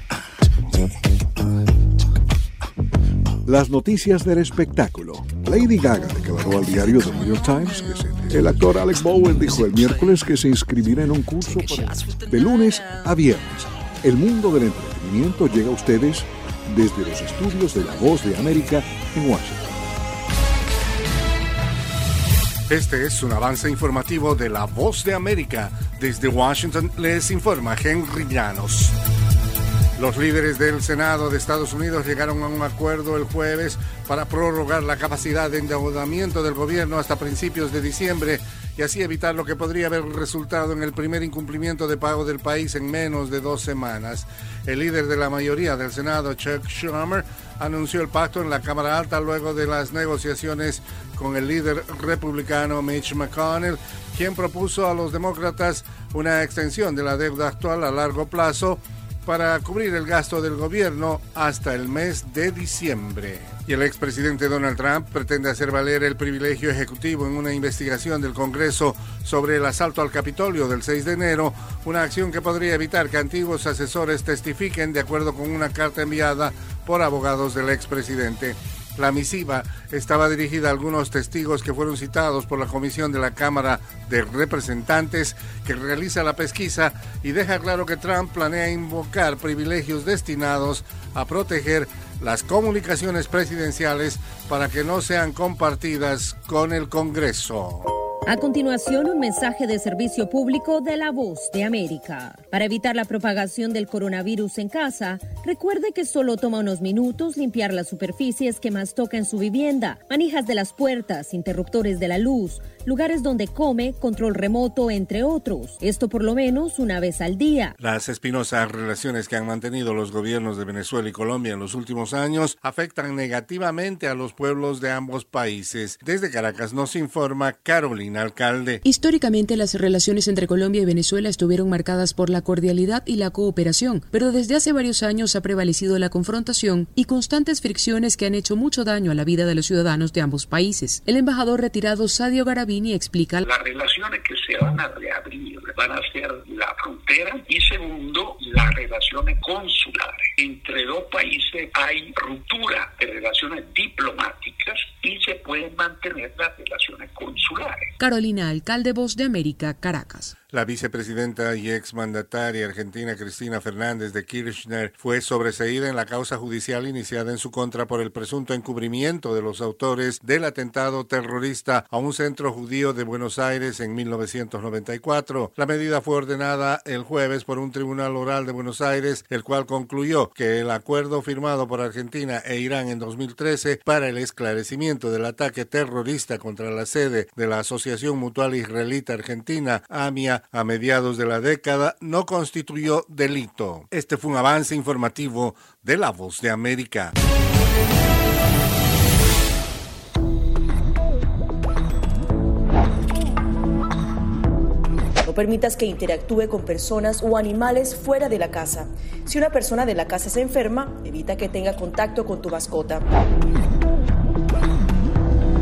Speaker 14: Las noticias del espectáculo. Lady Gaga declaró al diario The New York Times que el actor Alex Bowen dijo el miércoles que se inscribirá en un curso para, de lunes a viernes. El mundo del entretenimiento llega a ustedes desde los estudios de La Voz de América en Washington.
Speaker 41: Este es un avance informativo de La Voz de América. Desde Washington les informa Henry Llanos. Los líderes del Senado de Estados Unidos llegaron a un acuerdo el jueves para prorrogar la capacidad de endeudamiento del gobierno hasta principios de diciembre y así evitar lo que podría haber resultado en el primer incumplimiento de pago del país en menos de dos semanas. El líder de la mayoría del Senado, Chuck Schumer, anunció el pacto en la Cámara Alta luego de las negociaciones con el líder republicano Mitch McConnell, quien propuso a los demócratas una extensión de la deuda actual a largo plazo para cubrir el gasto del gobierno hasta el mes de diciembre. Y el expresidente Donald Trump pretende hacer valer el privilegio ejecutivo en una investigación del Congreso sobre el asalto al Capitolio del 6 de enero, una acción que podría evitar que antiguos asesores testifiquen de acuerdo con una carta enviada por abogados del expresidente. La misiva estaba dirigida a algunos testigos que fueron citados por la Comisión de la Cámara de Representantes que realiza la pesquisa y deja claro que Trump planea invocar privilegios destinados a proteger las comunicaciones presidenciales para que no sean compartidas con el Congreso.
Speaker 49: A continuación, un mensaje de servicio público de la voz de América. Para evitar la propagación del coronavirus en casa, recuerde que solo toma unos minutos limpiar las superficies que más toca en su vivienda, manijas de las puertas, interruptores de la luz, lugares donde come, control remoto, entre otros. Esto por lo menos una vez al día.
Speaker 41: Las espinosas relaciones que han mantenido los gobiernos de Venezuela y Colombia en los últimos años afectan negativamente a los pueblos de ambos países. Desde Caracas nos informa Carolina Alcalde.
Speaker 50: Históricamente las relaciones entre Colombia y Venezuela estuvieron marcadas por la cordialidad y la cooperación, pero desde hace varios años ha prevalecido la confrontación y constantes fricciones que han hecho mucho daño a la vida de los ciudadanos de ambos países. El embajador retirado Sadio Garabini explica
Speaker 51: las relaciones que se van a reabrir van a ser la frontera y segundo las relaciones consulares. Entre dos países hay ruptura de relaciones diplomáticas y se pueden mantener las relaciones consulares.
Speaker 50: Carolina Alcalde, Voz de América, Caracas.
Speaker 41: La vicepresidenta y exmandataria argentina Cristina Fernández de Kirchner fue sobreseída en la causa judicial iniciada en su contra por el presunto encubrimiento de los autores del atentado terrorista a un centro judío de Buenos Aires en 1994. La medida fue ordenada el jueves por un tribunal oral de Buenos Aires, el cual concluyó que el acuerdo firmado por Argentina e Irán en 2013 para el esclarecimiento del ataque terrorista contra la sede de la Asociación Mutual Israelita Argentina, AMIA, a mediados de la década no constituyó delito. Este fue un avance informativo de La Voz de América.
Speaker 25: No permitas que interactúe con personas o animales fuera de la casa. Si una persona de la casa se enferma, evita que tenga contacto con tu mascota.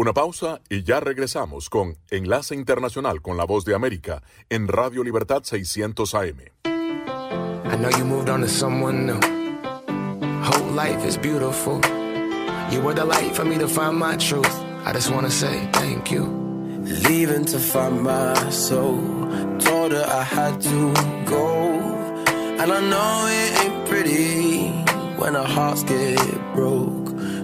Speaker 7: Una pausa y ya regresamos con Enlace Internacional con la Voz de América en Radio Libertad 600 AM.
Speaker 52: I know you moved on to someone new. Whole life is beautiful. You were the light for me to find my truth. I just wanna say thank you.
Speaker 53: Leaving to find my soul. Told her I had to go. And I know it ain't pretty when our hearts get broke.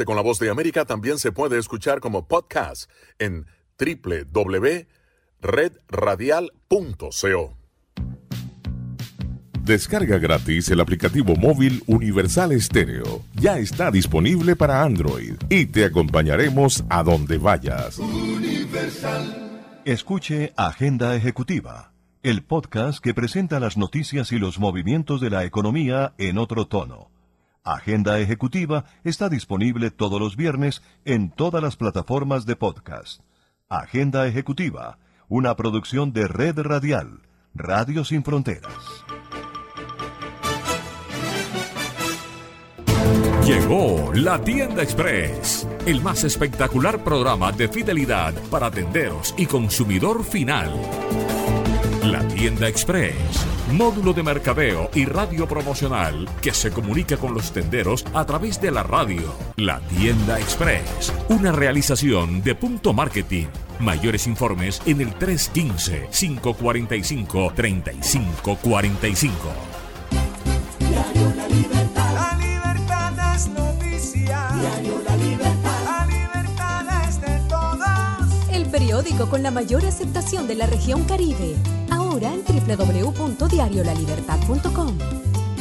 Speaker 7: Enlace con la Voz de América también se puede escuchar como podcast en www.redradial.co.
Speaker 54: Descarga gratis el aplicativo móvil Universal Estéreo. Ya está disponible para Android y te acompañaremos a donde vayas.
Speaker 55: Escuche Agenda Ejecutiva, el podcast que presenta las noticias y los movimientos de la economía en otro tono. Agenda Ejecutiva está disponible todos los viernes en todas las plataformas de podcast. Agenda Ejecutiva, una producción de Red Radial, Radio Sin Fronteras.
Speaker 56: Llegó la Tienda Express, el más espectacular programa de fidelidad para tenderos y consumidor final. La Tienda Express, módulo de mercadeo y radio promocional que se comunica con los tenderos a través de la radio. La Tienda Express, una realización de Punto Marketing. Mayores informes en el 315-545-3545.
Speaker 57: La libertad es noticia. Diario La Libertad. La libertad es de todos.
Speaker 58: El periódico con la mayor aceptación de la región Caribe. Ahora
Speaker 59: en www.diariolalibertad.com.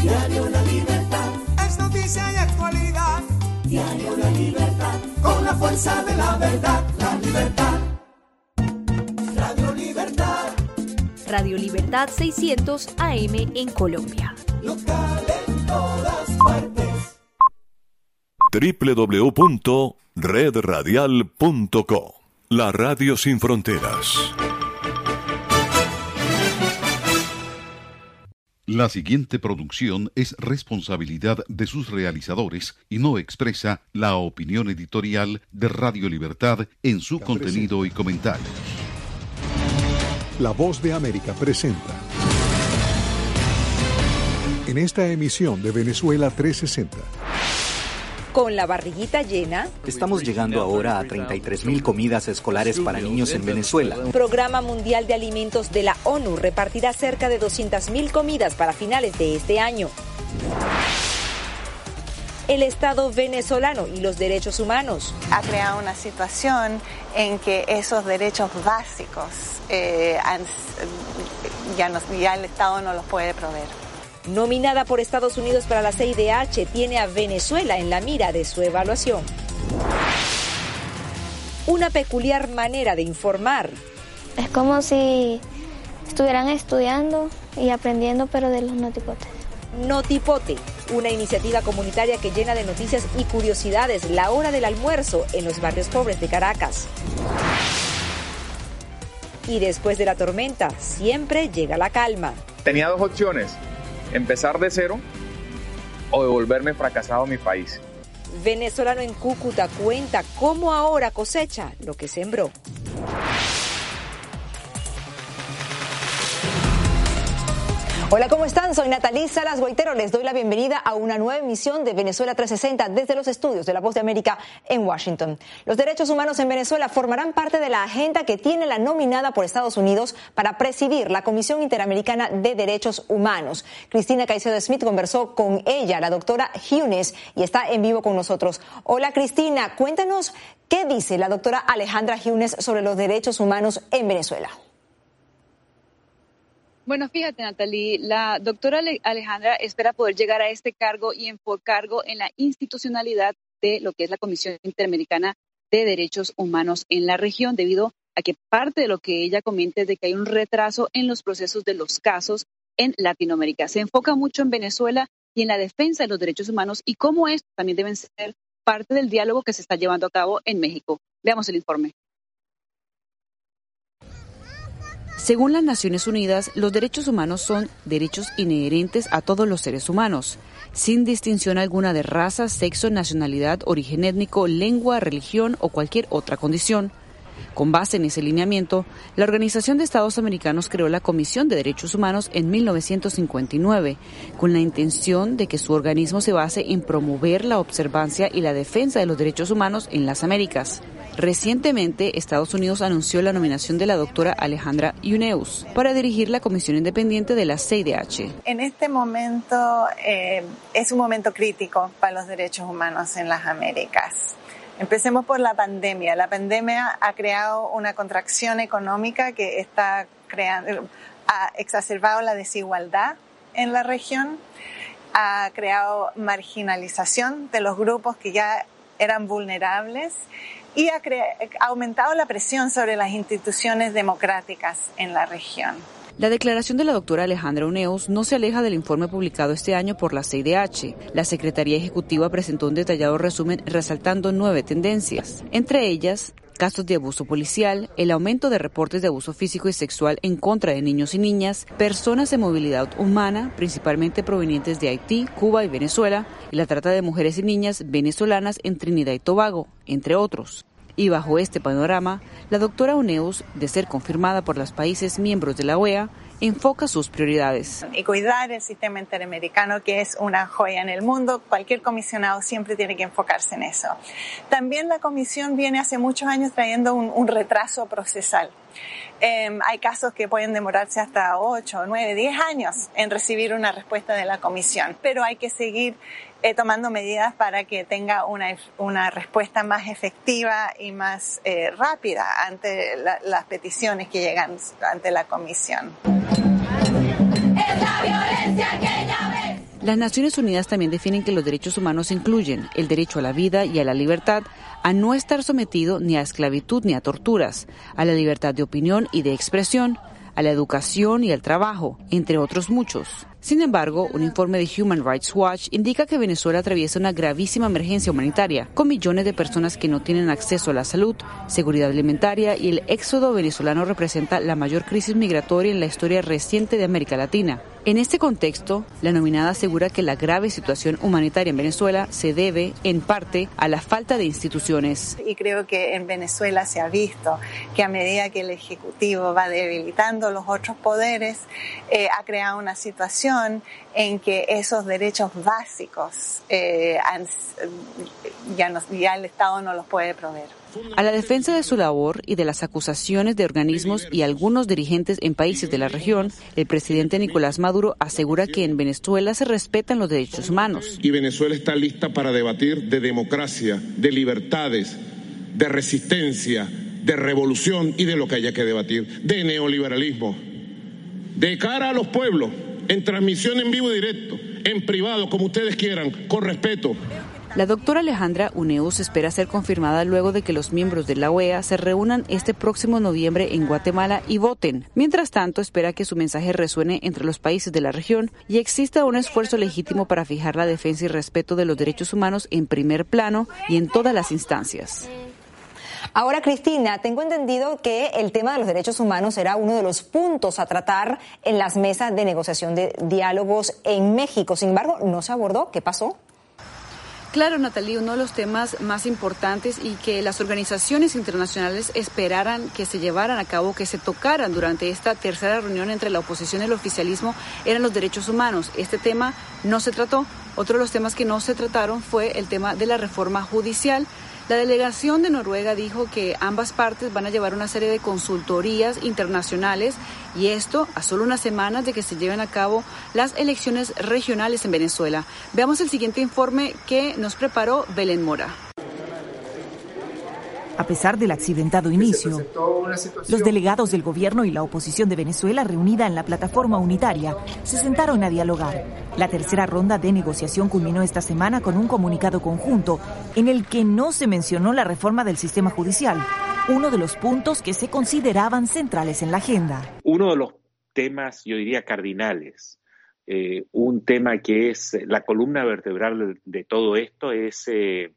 Speaker 60: Diario La Libertad es noticia y actualidad. Diario La Libertad con la fuerza de la verdad, la libertad. Radio Libertad.
Speaker 61: Radio Libertad 600 AM en Colombia.
Speaker 60: Local en todas partes.
Speaker 55: www.redradial.co La Radio Sin Fronteras. La siguiente producción es responsabilidad de sus realizadores y no expresa la opinión editorial de Radio Libertad en su contenido y comentarios.
Speaker 14: La voz de América presenta. En esta emisión de Venezuela 360.
Speaker 62: Con la barriguita llena,
Speaker 10: Estamos llegando ahora a 33.000 comidas escolares para niños en Venezuela.
Speaker 62: Programa Mundial de Alimentos de la ONU repartirá cerca de 200.000 comidas para finales de este año. El Estado venezolano y los derechos humanos.
Speaker 63: ha creado una situación en que esos derechos básicos eh, han- ya, no- ya el Estado no los puede proveer.
Speaker 62: Nominada por Estados Unidos para la CIDH, tiene a Venezuela en la mira de su evaluación. Una peculiar manera de informar.
Speaker 64: Es como si estuvieran estudiando y aprendiendo, pero de los notipotes.
Speaker 62: Notipote, una iniciativa comunitaria que llena de noticias y curiosidades la hora del almuerzo en los barrios pobres de Caracas. Y después de la tormenta, siempre llega la calma.
Speaker 65: Tenía dos opciones, empezar de cero o devolverme fracasado a mi país.
Speaker 62: Venezolano en Cúcuta cuenta cómo ahora cosecha lo que sembró. Hola, ¿cómo están? Soy Natalí Salas Guaitero. Les doy la bienvenida a una nueva emisión de Venezuela 360 desde los estudios de La Voz de América en Washington. Los derechos humanos en Venezuela formarán parte de la agenda que tiene la nominada por Estados Unidos para presidir la Comisión Interamericana de Derechos Humanos. Cristina Caicedo Smith conversó con ella, la doctora Hunes, y está en vivo con nosotros. Hola, Cristina. Cuéntanos qué dice la doctora Alejandra Hunes sobre los derechos humanos en Venezuela.
Speaker 66: Bueno, fíjate, Natalie, la doctora Ale- Alejandra espera poder llegar a este cargo y enfocarlo en la institucionalidad de lo que es la Comisión Interamericana de Derechos Humanos en la región, debido a que parte de lo que ella comenta es de que hay un retraso en los procesos de los casos en Latinoamérica. Se enfoca mucho en Venezuela y en la defensa de los derechos humanos y cómo estos también deben ser parte del diálogo que se está llevando a cabo en México. Veamos el informe.
Speaker 67: Según las Naciones Unidas, los derechos humanos son derechos inherentes a todos los seres humanos, sin distinción alguna de raza, sexo, nacionalidad, origen étnico, lengua, religión o cualquier otra condición. Con base en ese lineamiento, la Organización de Estados Americanos creó la Comisión de Derechos Humanos en 1959, con la intención de que su organismo se base en promover la observancia y la defensa de los derechos humanos en las Américas. Recientemente, Estados Unidos anunció la nominación de la doctora Alejandra Yuneus para dirigir la Comisión Independiente de la CIDH.
Speaker 63: En este momento eh, es un momento crítico para los derechos humanos en las Américas. Empecemos por la pandemia. La pandemia ha creado una contracción económica que está creando, ha exacerbado la desigualdad en la región, ha creado marginalización de los grupos que ya eran vulnerables y ha, ha aumentado la presión sobre las instituciones democráticas en la región.
Speaker 67: La declaración de la doctora Alejandra Uneus no se aleja del informe publicado este año por la CIDH. La Secretaría Ejecutiva presentó un detallado resumen resaltando nueve tendencias, entre ellas casos de abuso policial, el aumento de reportes de abuso físico y sexual en contra de niños y niñas, personas de movilidad humana, principalmente provenientes de Haití, Cuba y Venezuela, y la trata de mujeres y niñas venezolanas en Trinidad y Tobago, entre otros. Y bajo este panorama, la doctora Uneus, de ser confirmada por los países miembros de la OEA, enfoca sus prioridades.
Speaker 63: y cuidar el sistema interamericano, que es una joya en el mundo. Cualquier comisionado siempre tiene que enfocarse en eso. También la comisión viene hace muchos años trayendo un, un retraso procesal Eh, hay casos que pueden demorarse hasta 8, 9, 10 años en recibir una respuesta de la comisión, pero hay que seguir eh, tomando medidas para que tenga una, una respuesta más efectiva y más eh, rápida ante la, las peticiones que llegan ante la comisión.
Speaker 67: Las Naciones Unidas también definen que los derechos humanos incluyen el derecho a la vida y a la libertad, a no estar sometido ni a esclavitud ni a torturas, a la libertad de opinión y de expresión, a la educación y al trabajo, entre otros muchos. Sin embargo, un informe de Human Rights Watch indica que Venezuela atraviesa una gravísima emergencia humanitaria, con millones de personas que no tienen acceso a la salud, seguridad alimentaria y el éxodo venezolano representa la mayor crisis migratoria en la historia reciente de América Latina. En este contexto, la nominada asegura que la grave situación humanitaria en Venezuela se debe, en parte, a la falta de instituciones.
Speaker 63: Y creo que en Venezuela se ha visto que a medida que el Ejecutivo va debilitando los otros poderes, eh, ha creado una situación en que esos derechos básicos eh, ya el Estado no los puede proveer.
Speaker 67: A la defensa de su labor y de las acusaciones de organismos y algunos dirigentes en países de la región, el presidente Nicolás Maduro asegura que en Venezuela se respetan los derechos humanos.
Speaker 68: Y Venezuela está lista para debatir de democracia, de libertades, de resistencia, de revolución y de lo que haya que debatir, de neoliberalismo. De cara a los pueblos, en transmisión en vivo y directo, en privado, como ustedes quieran, con respeto.
Speaker 67: La doctora Alejandra Uneus espera ser confirmada luego de que los miembros de la OEA se reúnan este próximo noviembre en Guatemala y voten. Mientras tanto, espera que su mensaje resuene entre los países de la región y exista un esfuerzo legítimo para fijar la defensa y respeto de los derechos humanos en primer plano y en todas las instancias.
Speaker 62: Ahora, Cristina, tengo entendido que el tema de los derechos humanos será uno de los puntos a tratar en las mesas de negociación de diálogos en México. Sin embargo, no se abordó. ¿Qué pasó?
Speaker 67: Claro, Natalie, uno de los temas más importantes y que las organizaciones internacionales esperaran que se llevaran a cabo, que se tocaran durante esta tercera reunión entre la oposición y el oficialismo, eran los derechos humanos. Este tema no se trató. Otro de los temas que no se trataron fue el tema de la reforma judicial. La delegación de Noruega dijo que ambas partes van a llevar una serie de consultorías internacionales y esto a solo unas semanas de que se lleven a cabo las elecciones regionales en Venezuela. Veamos el siguiente informe que nos preparó Belén Mora.
Speaker 69: A pesar del accidentado inicio, los delegados del gobierno y la oposición de Venezuela reunida en la plataforma unitaria se sentaron a dialogar. La tercera ronda de negociación culminó esta semana con un comunicado conjunto en el que no se mencionó la reforma del sistema judicial, uno de los puntos que se consideraban centrales en la agenda.
Speaker 70: Uno de los temas, yo diría, cardinales, eh, un tema que es la columna vertebral de, de todo esto, es eh,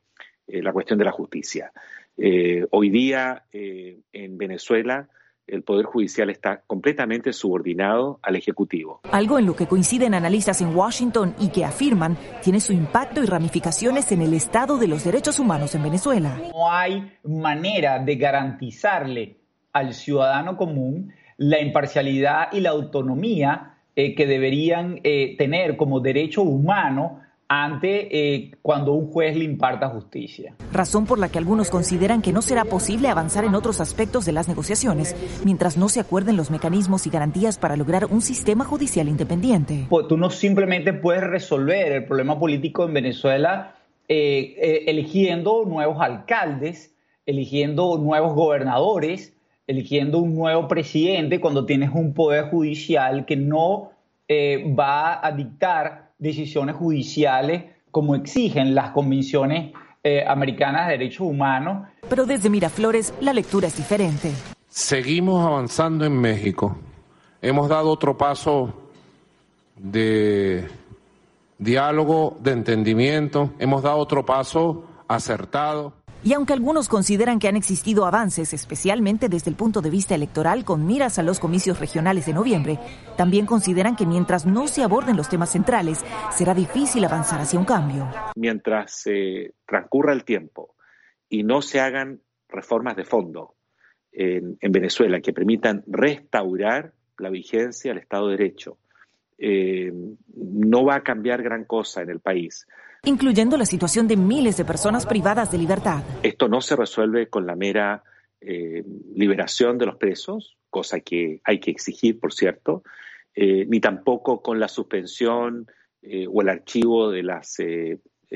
Speaker 70: eh, la cuestión de la justicia. Eh, hoy día eh, en Venezuela el Poder Judicial está completamente subordinado al Ejecutivo.
Speaker 69: Algo en lo que coinciden analistas en Washington y que afirman tiene su impacto y ramificaciones en el estado de los derechos humanos en Venezuela.
Speaker 71: No hay manera de garantizarle al ciudadano común la imparcialidad y la autonomía eh, que deberían eh, tener como derecho humano ante eh, cuando un juez le imparta justicia.
Speaker 69: Razón por la que algunos consideran que no será posible avanzar en otros aspectos de las negociaciones mientras no se acuerden los mecanismos y garantías para lograr un sistema judicial independiente.
Speaker 71: Pues tú no simplemente puedes resolver el problema político en Venezuela eh, eh, eligiendo nuevos alcaldes, eligiendo nuevos gobernadores, eligiendo un nuevo presidente cuando tienes un poder judicial que no va a dictar decisiones judiciales como exigen las convenciones eh, americanas de derechos humanos.
Speaker 69: Pero desde Miraflores la lectura es diferente.
Speaker 72: Seguimos avanzando en México. Hemos dado otro paso de diálogo, de entendimiento. Hemos dado otro paso acertado.
Speaker 69: Y aunque algunos consideran que han existido avances, especialmente desde el punto de vista electoral con miras a los comicios regionales de noviembre, también consideran que mientras no se aborden los temas centrales, será difícil avanzar hacia un cambio.
Speaker 70: Mientras eh, transcurra el tiempo y no se hagan reformas de fondo en, en Venezuela que permitan restaurar la vigencia del Estado de Derecho, eh, no va a cambiar gran cosa en el país
Speaker 69: incluyendo la situación de miles de personas privadas de libertad.
Speaker 70: Esto no se resuelve con la mera liberación de los presos, cosa que hay que exigir, por cierto, ni tampoco con la suspensión o el archivo de las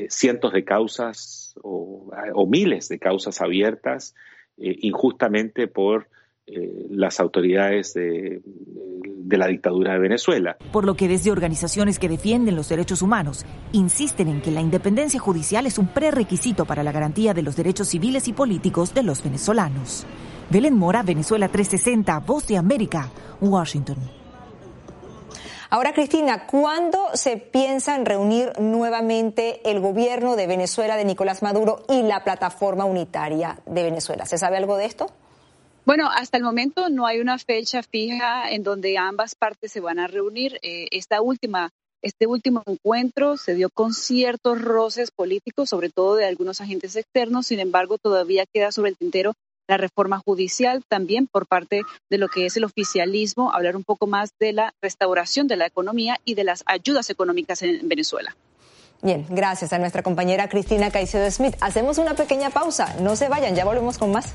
Speaker 70: cientos de causas o, o, miles de causas abiertas injustamente por las autoridades de, de, la dictadura de Venezuela.
Speaker 69: Por lo que desde organizaciones que defienden los derechos humanos insisten en que la independencia judicial es un prerequisito para la garantía de los derechos civiles y políticos de los venezolanos. Belén Mora, Venezuela 360, Voz de América, Washington.
Speaker 62: Ahora, Cristina, ¿cuándo se piensa en reunir nuevamente el gobierno de Venezuela de Nicolás Maduro y la plataforma unitaria de Venezuela? ¿Se sabe algo de esto?
Speaker 66: Bueno, hasta el momento no hay una fecha fija en donde ambas partes se van a reunir. Eh, esta última, este último encuentro se dio con ciertos roces políticos, sobre todo de algunos agentes externos. Sin embargo, todavía queda sobre el tintero la reforma judicial, también por parte de lo que es el oficialismo, hablar un poco más de la restauración de la economía y de las ayudas económicas en Venezuela.
Speaker 62: Bien, gracias a nuestra compañera Cristina Caicedo Smith. Hacemos una pequeña pausa. No se vayan, ya volvemos con más.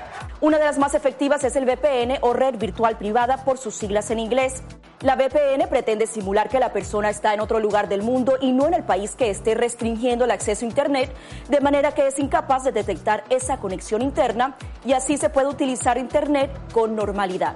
Speaker 25: Una de las más efectivas es el VPN o red virtual privada por sus siglas en inglés. La VPN pretende simular que la persona está en otro lugar del mundo y no en el país que esté restringiendo el acceso a Internet, de manera que es incapaz de detectar esa conexión interna y así se puede utilizar Internet con normalidad.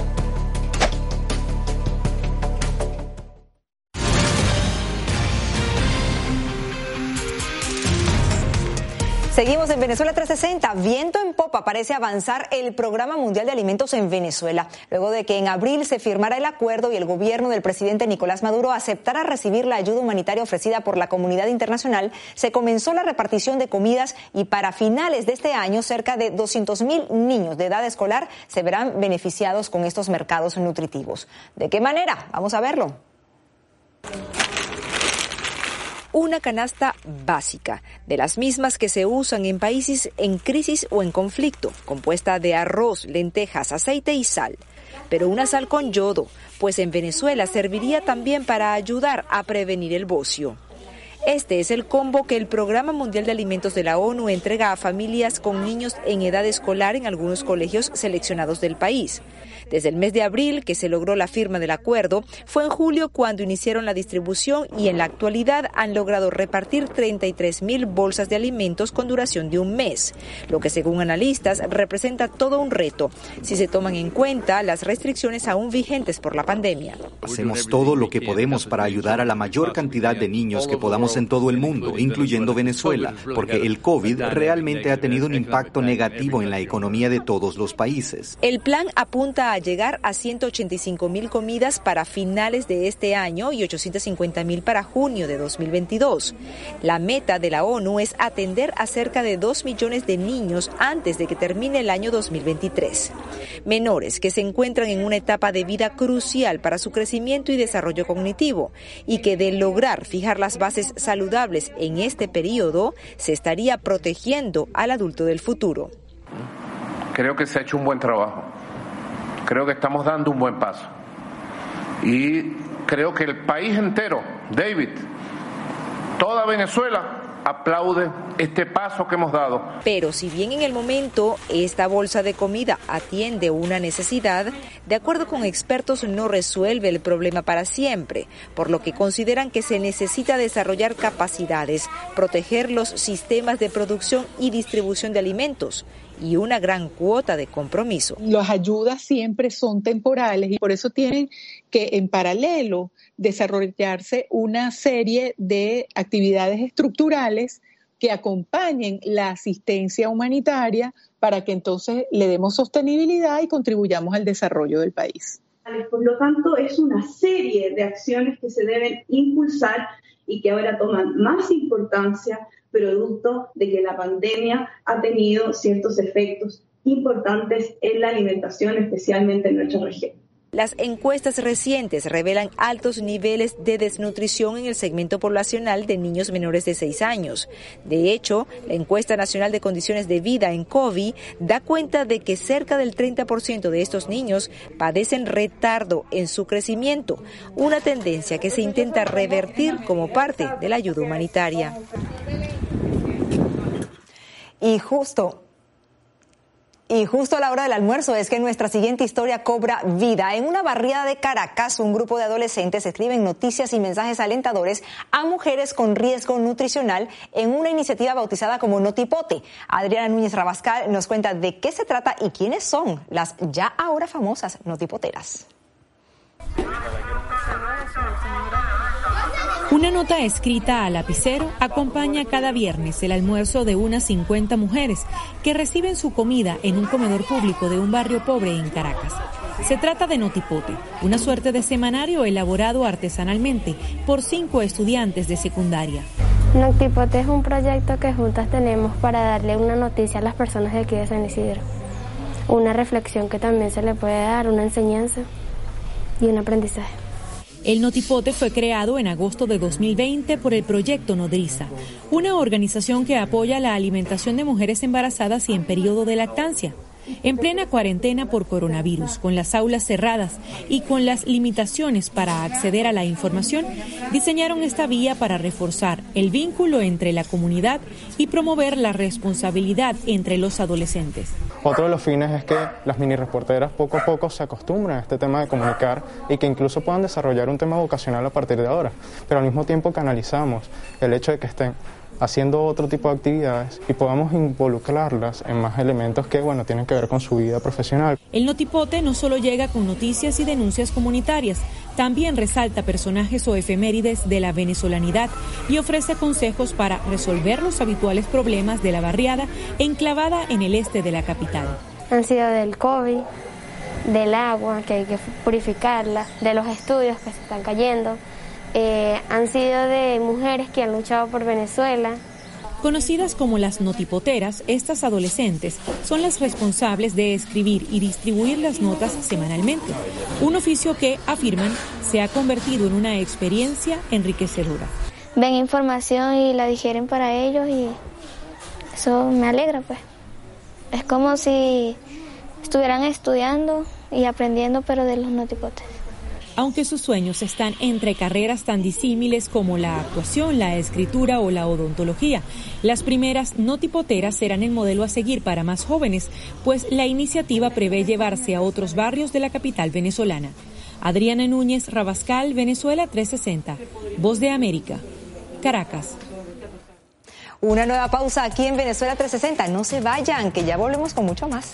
Speaker 62: Seguimos en Venezuela 360. Viento en popa parece avanzar el Programa Mundial de Alimentos en Venezuela, luego de que en abril se firmara el acuerdo y el gobierno del presidente Nicolás Maduro aceptara recibir la ayuda humanitaria ofrecida por la comunidad internacional, se comenzó la repartición de comidas y para finales de este año cerca de 200 mil niños de edad escolar se verán beneficiados con estos mercados nutritivos. ¿De qué manera? Vamos a verlo una canasta básica, de las mismas que se usan en países en crisis o en conflicto, compuesta de arroz, lentejas, aceite y sal. Pero una sal con yodo, pues en Venezuela serviría también para ayudar a prevenir el bocio. Este es el combo que el Programa Mundial de Alimentos de la ONU entrega a familias con niños en edad escolar en algunos colegios seleccionados del país. Desde el mes de abril, que se logró la firma del acuerdo, fue en julio cuando iniciaron la distribución y en la actualidad han logrado repartir 33 mil bolsas de alimentos con duración de un mes, lo que según analistas representa todo un reto si se toman en cuenta las restricciones aún vigentes por la pandemia.
Speaker 10: Hacemos todo lo que podemos para ayudar a la mayor cantidad de niños que podamos en todo el mundo, incluyendo Venezuela, porque el COVID realmente ha tenido un impacto negativo en la economía de todos los países.
Speaker 73: El plan apunta a llegar a 185 mil comidas para finales de este año y 850 mil para junio de 2022. La meta de la ONU es atender a cerca de 2 millones de niños antes de que termine el año 2023. Menores que se encuentran en una etapa de vida crucial para su crecimiento y desarrollo cognitivo y que de lograr fijar las bases saludables en este periodo se estaría protegiendo al adulto del futuro.
Speaker 72: Creo que se ha hecho un buen trabajo. Creo que estamos dando un buen paso. Y creo que el país entero, David, toda Venezuela, aplaude este paso que hemos dado.
Speaker 73: Pero si bien en el momento esta bolsa de comida atiende una necesidad, de acuerdo con expertos no resuelve el problema para siempre, por lo que consideran que se necesita desarrollar capacidades, proteger los sistemas de producción y distribución de alimentos y una gran cuota de compromiso.
Speaker 74: Las ayudas siempre son temporales y por eso tienen que en paralelo desarrollarse una serie de actividades estructurales que acompañen la asistencia humanitaria para que entonces le demos sostenibilidad y contribuyamos al desarrollo del país.
Speaker 75: Por lo tanto, es una serie de acciones que se deben impulsar y que ahora toman más importancia producto de que la pandemia ha tenido ciertos efectos importantes en la alimentación, especialmente en nuestra región.
Speaker 73: Las encuestas recientes revelan altos niveles de desnutrición en el segmento poblacional de niños menores de 6 años. De hecho, la encuesta nacional de condiciones de vida en COVID da cuenta de que cerca del 30% de estos niños padecen retardo en su crecimiento, una tendencia que se intenta revertir como parte de la ayuda humanitaria.
Speaker 62: Y justo y justo a la hora del almuerzo es que nuestra siguiente historia cobra vida. En una barriada de Caracas, un grupo de adolescentes escriben noticias y mensajes alentadores a mujeres con riesgo nutricional en una iniciativa bautizada como Notipote. Adriana Núñez Rabascal nos cuenta de qué se trata y quiénes son las ya ahora famosas notipoteras.
Speaker 50: Una nota escrita a lapicero acompaña cada viernes el almuerzo de unas 50 mujeres que reciben su comida en un comedor público de un barrio pobre en Caracas. Se trata de Notipote, una suerte de semanario elaborado artesanalmente por cinco estudiantes de secundaria.
Speaker 64: Notipote es un proyecto que juntas tenemos para darle una noticia a las personas de aquí de San Isidro. Una reflexión que también se le puede dar, una enseñanza y un aprendizaje.
Speaker 50: El Notipote fue creado en agosto de 2020 por el Proyecto Nodriza, una organización que apoya la alimentación de mujeres embarazadas y en periodo de lactancia. En plena cuarentena por coronavirus, con las aulas cerradas y con las limitaciones para acceder a la información, diseñaron esta vía para reforzar el vínculo entre la comunidad y promover la responsabilidad entre los adolescentes.
Speaker 59: Otro de los fines es que las mini reporteras poco a poco se acostumbren a este tema de comunicar y que incluso puedan desarrollar un tema vocacional a partir de ahora, pero al mismo tiempo canalizamos el hecho de que estén haciendo otro tipo de actividades y podamos involucrarlas en más elementos que bueno tienen que ver con su vida profesional.
Speaker 50: El Notipote no solo llega con noticias y denuncias comunitarias, también resalta personajes o efemérides de la venezolanidad y ofrece consejos para resolver los habituales problemas de la barriada enclavada en el este de la capital.
Speaker 64: Han sido del COVID, del agua, que hay que purificarla, de los estudios que se están cayendo, eh, han sido de mujeres que han luchado por Venezuela.
Speaker 50: Conocidas como las notipoteras, estas adolescentes son las responsables de escribir y distribuir las notas semanalmente, un oficio que, afirman, se ha convertido en una experiencia enriquecedora.
Speaker 64: Ven información y la digieren para ellos y eso me alegra, pues. Es como si estuvieran estudiando y aprendiendo, pero de los notipotes.
Speaker 50: Aunque sus sueños están entre carreras tan disímiles como la actuación, la escritura o la odontología, las primeras notipoteras serán el modelo a seguir para más jóvenes, pues la iniciativa prevé llevarse a otros barrios de la capital venezolana. Adriana Núñez Rabascal, Venezuela 360, Voz de América, Caracas.
Speaker 62: Una nueva pausa aquí en Venezuela 360. No se vayan, que ya volvemos con mucho más.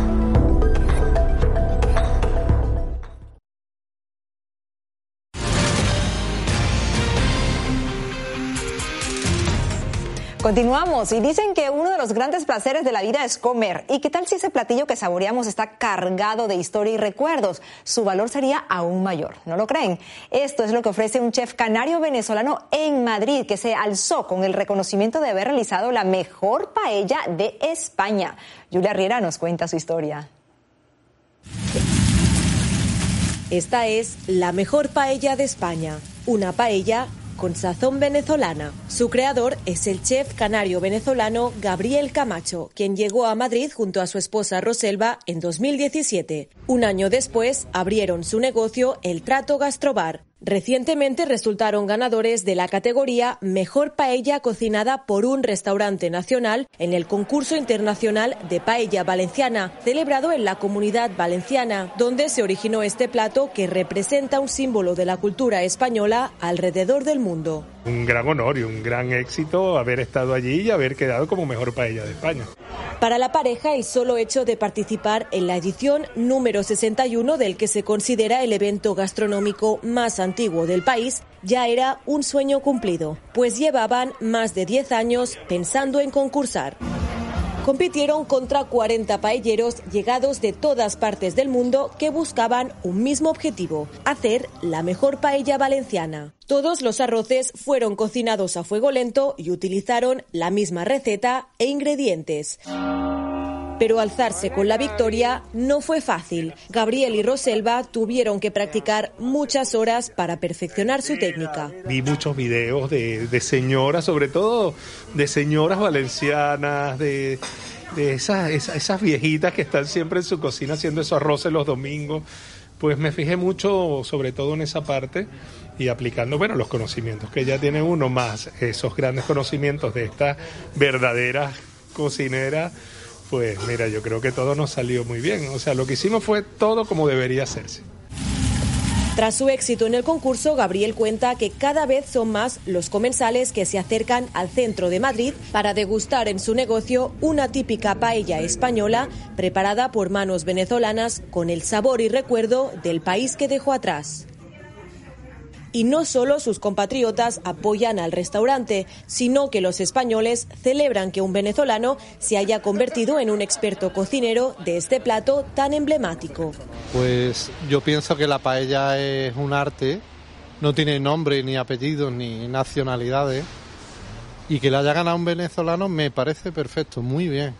Speaker 62: Continuamos y dicen que uno de los grandes placeres de la vida es comer. ¿Y qué tal si ese platillo que saboreamos está cargado de historia y recuerdos? Su valor sería aún mayor, ¿no lo creen? Esto es lo que ofrece un chef canario venezolano en Madrid que se alzó con el reconocimiento de haber realizado la mejor paella de España. Julia Riera nos cuenta su historia.
Speaker 76: Esta es la mejor paella de España, una paella con sazón venezolana. Su creador es el chef canario venezolano Gabriel Camacho, quien llegó a Madrid junto a su esposa Roselva en 2017. Un año después abrieron su negocio El Trato Gastrobar, Recientemente resultaron ganadores de la categoría Mejor Paella cocinada por un restaurante nacional en el concurso internacional de paella valenciana, celebrado en la comunidad valenciana, donde se originó este plato que representa un símbolo de la cultura española alrededor del mundo.
Speaker 77: Un gran honor y un gran éxito haber estado allí y haber quedado como mejor paella de España.
Speaker 76: Para la pareja, el solo hecho de participar en la edición número 61 del que se considera el evento gastronómico más antiguo del país ya era un sueño cumplido, pues llevaban más de 10 años pensando en concursar. Compitieron contra 40 paelleros llegados de todas partes del mundo que buscaban un mismo objetivo, hacer la mejor paella valenciana. Todos los arroces fueron cocinados a fuego lento y utilizaron la misma receta e ingredientes. Pero alzarse con la victoria no fue fácil. Gabriel y Roselva tuvieron que practicar muchas horas para perfeccionar su técnica.
Speaker 77: Vi muchos videos de, señoras, sobre todo de señoras valencianas, de, esas, esas, viejitas que están siempre en su cocina haciendo esos arroces los domingos. Pues me fijé mucho sobre todo en esa parte y aplicando, bueno, los conocimientos que ya tiene uno, más esos grandes conocimientos de estas verdaderas cocineras pues mira, yo creo que todo nos salió muy bien. O sea, lo que hicimos fue todo como debería hacerse.
Speaker 76: Tras su éxito en el concurso, Gabriel cuenta que cada vez son más los comensales que se acercan al centro de Madrid para degustar en su negocio una típica paella española preparada por manos venezolanas con el sabor y recuerdo del país que dejó atrás. Y no solo sus compatriotas apoyan al restaurante, sino que los españoles celebran que un venezolano se haya convertido en un experto cocinero de este plato tan emblemático.
Speaker 78: Pues yo pienso que la paella es un arte, no tiene nombre, ni apellidos, ni nacionalidades, y que la haya ganado un venezolano me parece perfecto, muy bien.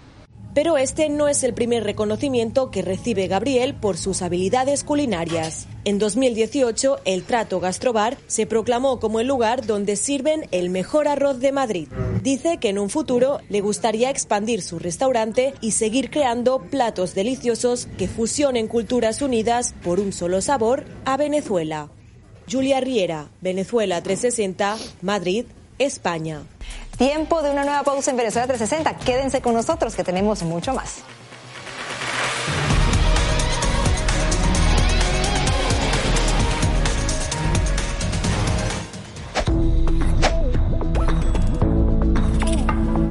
Speaker 76: Pero este no es el primer reconocimiento que recibe Gabriel por sus habilidades culinarias. En 2018, el Trato Gastrobar se proclamó como el lugar donde sirven el mejor arroz de Madrid. Dice que en un futuro le gustaría expandir su restaurante y seguir creando platos deliciosos que fusionen culturas unidas por un solo sabor a Venezuela. Julia Riera, Venezuela 360, Madrid, España.
Speaker 62: Tiempo de una nueva pausa en Venezuela 360. Quédense con nosotros que tenemos mucho más.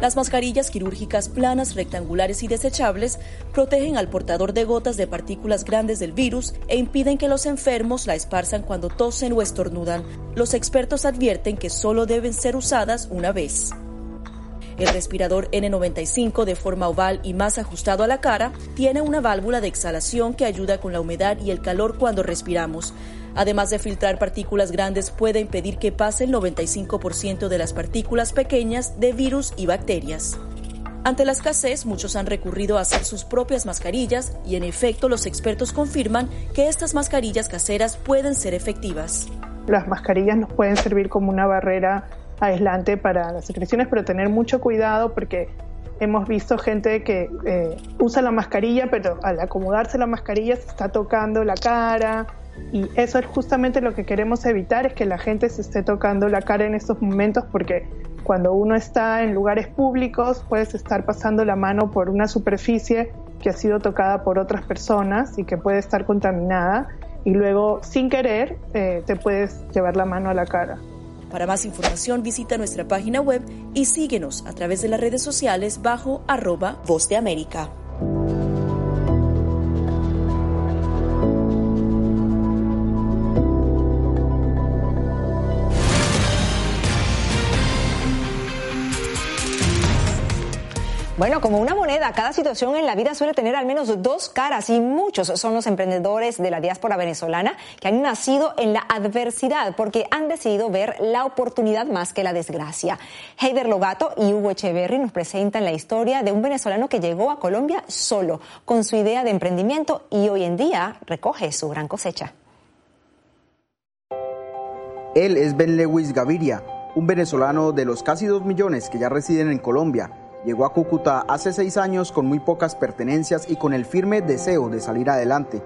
Speaker 25: Las mascarillas quirúrgicas planas, rectangulares y desechables protegen al portador de gotas de partículas grandes del virus e impiden que los enfermos la esparzan cuando tosen o estornudan. Los expertos advierten que solo deben ser usadas una vez. El respirador N95 de forma oval y más ajustado a la cara tiene una válvula de exhalación que ayuda con la humedad y el calor cuando respiramos. Además de filtrar partículas grandes, puede impedir que pase el 95% de las partículas pequeñas de virus y bacterias. Ante la escasez, muchos han recurrido a hacer sus propias mascarillas y en efecto los expertos confirman que estas mascarillas caseras pueden ser efectivas.
Speaker 74: Las mascarillas nos pueden servir como una barrera aislante para las secreciones, pero tener mucho cuidado porque hemos visto gente que eh, usa la mascarilla, pero al acomodarse la mascarilla se está tocando la cara. Y eso es justamente lo que queremos evitar, es que la gente se esté tocando la cara en estos momentos, porque cuando uno está en lugares públicos puedes estar pasando la mano por una superficie que ha sido tocada por otras personas y que puede estar contaminada y luego sin querer eh, te puedes llevar la mano a la cara.
Speaker 25: Para más información visita nuestra página web y síguenos a través de las redes sociales bajo arroba Voz de América.
Speaker 62: Bueno, como una moneda, cada situación en la vida suele tener al menos dos caras y muchos son los emprendedores de la diáspora venezolana que han nacido en la adversidad porque han decidido ver la oportunidad más que la desgracia. Heider Logato y Hugo Echeverry nos presentan la historia de un venezolano que llegó a Colombia solo con su idea de emprendimiento y hoy en día recoge su gran cosecha.
Speaker 79: Él es Ben Lewis Gaviria, un venezolano de los casi dos millones que ya residen en Colombia Llegó a Cúcuta hace seis años con muy pocas pertenencias y con el firme deseo de salir adelante.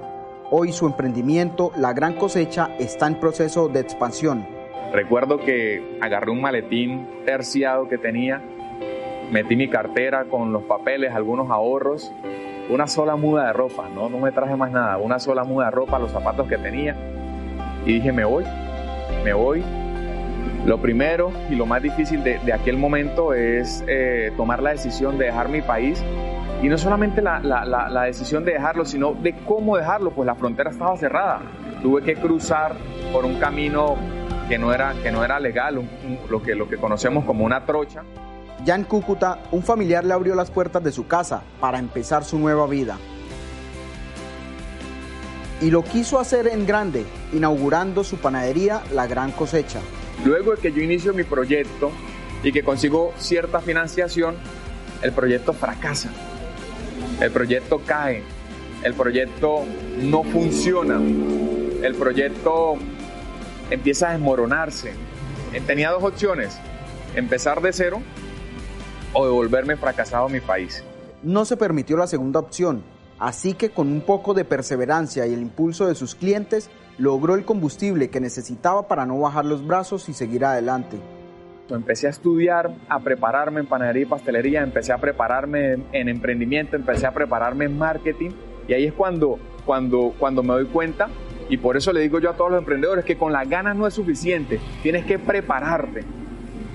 Speaker 79: Hoy su emprendimiento, La Gran Cosecha, está en proceso de expansión.
Speaker 80: Recuerdo que agarré un maletín terciado que tenía, metí mi cartera con los papeles, algunos ahorros, una sola muda de ropa, no, no me traje más nada, una sola muda de ropa, los zapatos que tenía y dije me voy, me voy lo primero y lo más difícil de, aquel momento es eh, tomar la decisión de dejar mi país y no solamente la, decisión de dejarlo, sino de cómo dejarlo, pues la frontera estaba cerrada. Tuve que cruzar por un camino que no era, que no era legal, lo, que, lo que conocemos como una trocha.
Speaker 79: Ya en Cúcuta, un familiar le abrió las puertas de su casa para empezar su nueva vida. Y lo quiso hacer en grande, inaugurando su panadería La Gran Cosecha.
Speaker 80: Luego de que yo inicio mi proyecto y que consigo cierta financiación, el proyecto fracasa, el proyecto cae, el proyecto no funciona, el proyecto empieza a desmoronarse. Tenía dos opciones, empezar de cero o devolverme fracasado a mi país.
Speaker 79: No se permitió la segunda opción, así que con un poco de perseverancia y el impulso de sus clientes, logró el combustible que necesitaba para no bajar los brazos y seguir adelante.
Speaker 80: Empecé a estudiar, a prepararme en panadería y pastelería, empecé a prepararme en emprendimiento, empecé a prepararme en marketing y ahí es cuando, cuando, cuando me doy cuenta y por eso le digo yo a todos los emprendedores que con las ganas no es suficiente, tienes que prepararte,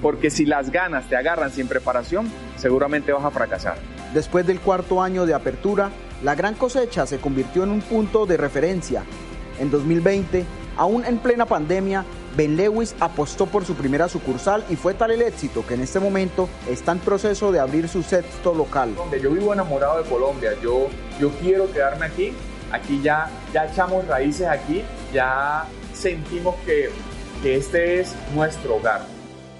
Speaker 80: porque si las ganas te agarran sin preparación, seguramente vas a fracasar.
Speaker 79: Después del cuarto año de apertura, la gran cosecha se convirtió en un punto de referencia. En 2020, aún en plena pandemia, Ben Lewis apostó por su primera sucursal y fue tal el éxito que en este momento está en proceso de abrir su sexto local.
Speaker 80: Yo vivo enamorado de Colombia, yo, yo quiero quedarme aquí, aquí ya, ya echamos raíces aquí, ya sentimos que, que este es nuestro hogar.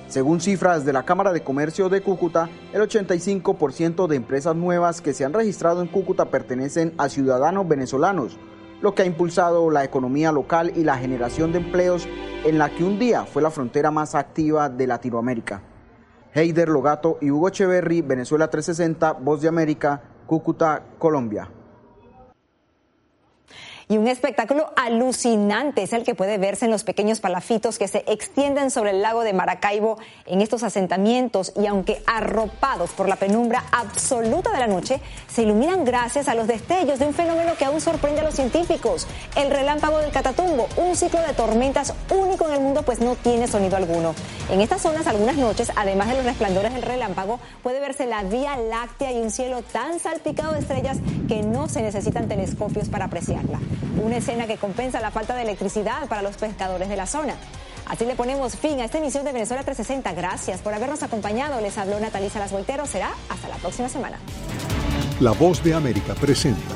Speaker 79: Según cifras de la Cámara de Comercio de Cúcuta, el 85% de empresas nuevas que se han registrado en Cúcuta pertenecen a ciudadanos venezolanos, lo que ha impulsado la economía local y la generación de empleos en la que un día fue la frontera más activa de Latinoamérica. Heider Logato y Hugo Echeverry, Venezuela 360, Voz de América, Cúcuta, Colombia.
Speaker 62: Y un espectáculo alucinante es el que puede verse en los pequeños palafitos que se extienden sobre el lago de Maracaibo en estos asentamientos. Y aunque arropados por la penumbra absoluta de la noche, se iluminan gracias a los destellos de un fenómeno que aún sorprende a los científicos, el relámpago del Catatumbo, un ciclo de tormentas único en el mundo pues no tiene sonido alguno. En estas zonas algunas noches, además de los resplandores del relámpago, puede verse la Vía Láctea y un cielo tan salpicado de estrellas que no se necesitan telescopios para apreciarla una escena que compensa la falta de electricidad para los pescadores de la zona. Así le ponemos fin a esta emisión de Venezuela 360. Gracias por habernos acompañado. Les habló Natalisa Las Volteros. Será hasta la próxima semana.
Speaker 14: La Voz de América presenta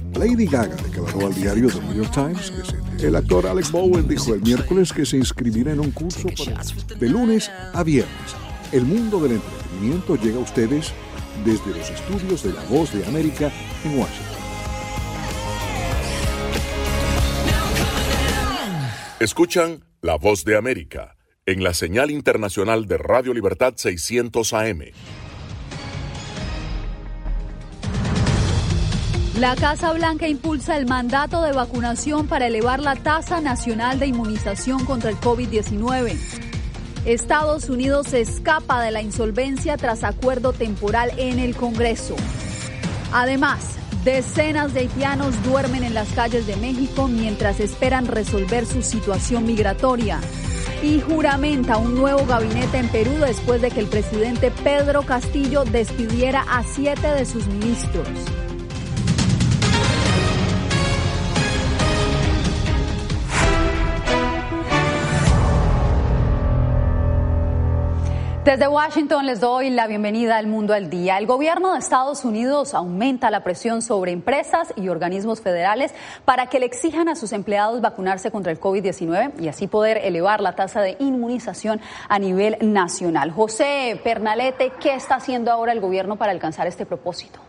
Speaker 14: Lady Gaga declaró al diario The New York Times que el actor Alex Bowen dijo el miércoles que se inscribirá en un curso de lunes a viernes. El mundo del entretenimiento llega a ustedes desde los estudios de La Voz de América en Washington.
Speaker 7: Escuchan La Voz de América en la señal internacional de Radio Libertad 600 AM.
Speaker 23: La Casa Blanca impulsa el mandato de vacunación para elevar la tasa nacional de inmunización contra el COVID-19. Estados Unidos se escapa de la insolvencia tras acuerdo temporal en el Congreso. Además, decenas de haitianos duermen en las calles de México mientras esperan resolver su situación migratoria. Y juramenta un nuevo gabinete en Perú después de que el presidente Pedro Castillo despidiera a siete de sus ministros. Desde Washington les doy la bienvenida al Mundo al Día. El gobierno de Estados Unidos aumenta la presión sobre empresas y organismos federales para que le exijan a sus empleados vacunarse contra el COVID-19 y así poder elevar la tasa de inmunización a nivel nacional. José Pernalete, ¿qué está haciendo ahora el gobierno para alcanzar este propósito?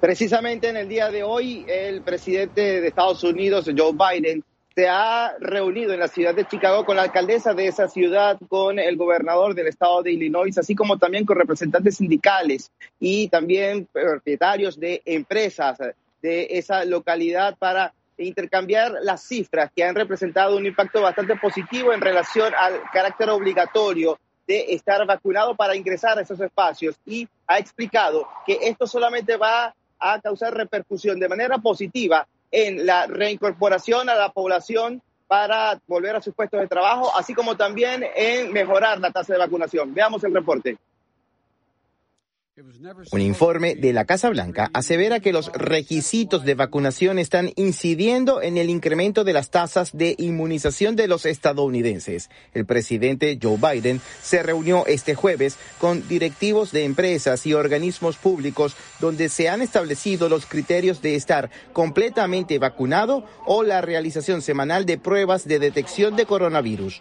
Speaker 81: Precisamente en el día de hoy, el presidente de Estados Unidos, Joe Biden, se ha reunido en la ciudad de Chicago con la alcaldesa de esa ciudad, con el gobernador del estado de Illinois, así como también con representantes sindicales y también propietarios de empresas de esa localidad para intercambiar las cifras que han representado un impacto bastante positivo en relación al carácter obligatorio de estar vacunado para ingresar a esos espacios. Y ha explicado que esto solamente va a causar repercusión de manera positiva en la reincorporación a la población para volver a sus puestos de trabajo, así como también en mejorar la tasa de vacunación. Veamos el reporte.
Speaker 82: Un informe de la Casa Blanca asevera que los requisitos de vacunación están incidiendo en el incremento de las tasas de inmunización de los estadounidenses. El presidente Joe Biden se reunió este jueves con directivos de empresas y organismos públicos donde se han establecido los criterios de estar completamente vacunado o la realización semanal de pruebas de detección de coronavirus.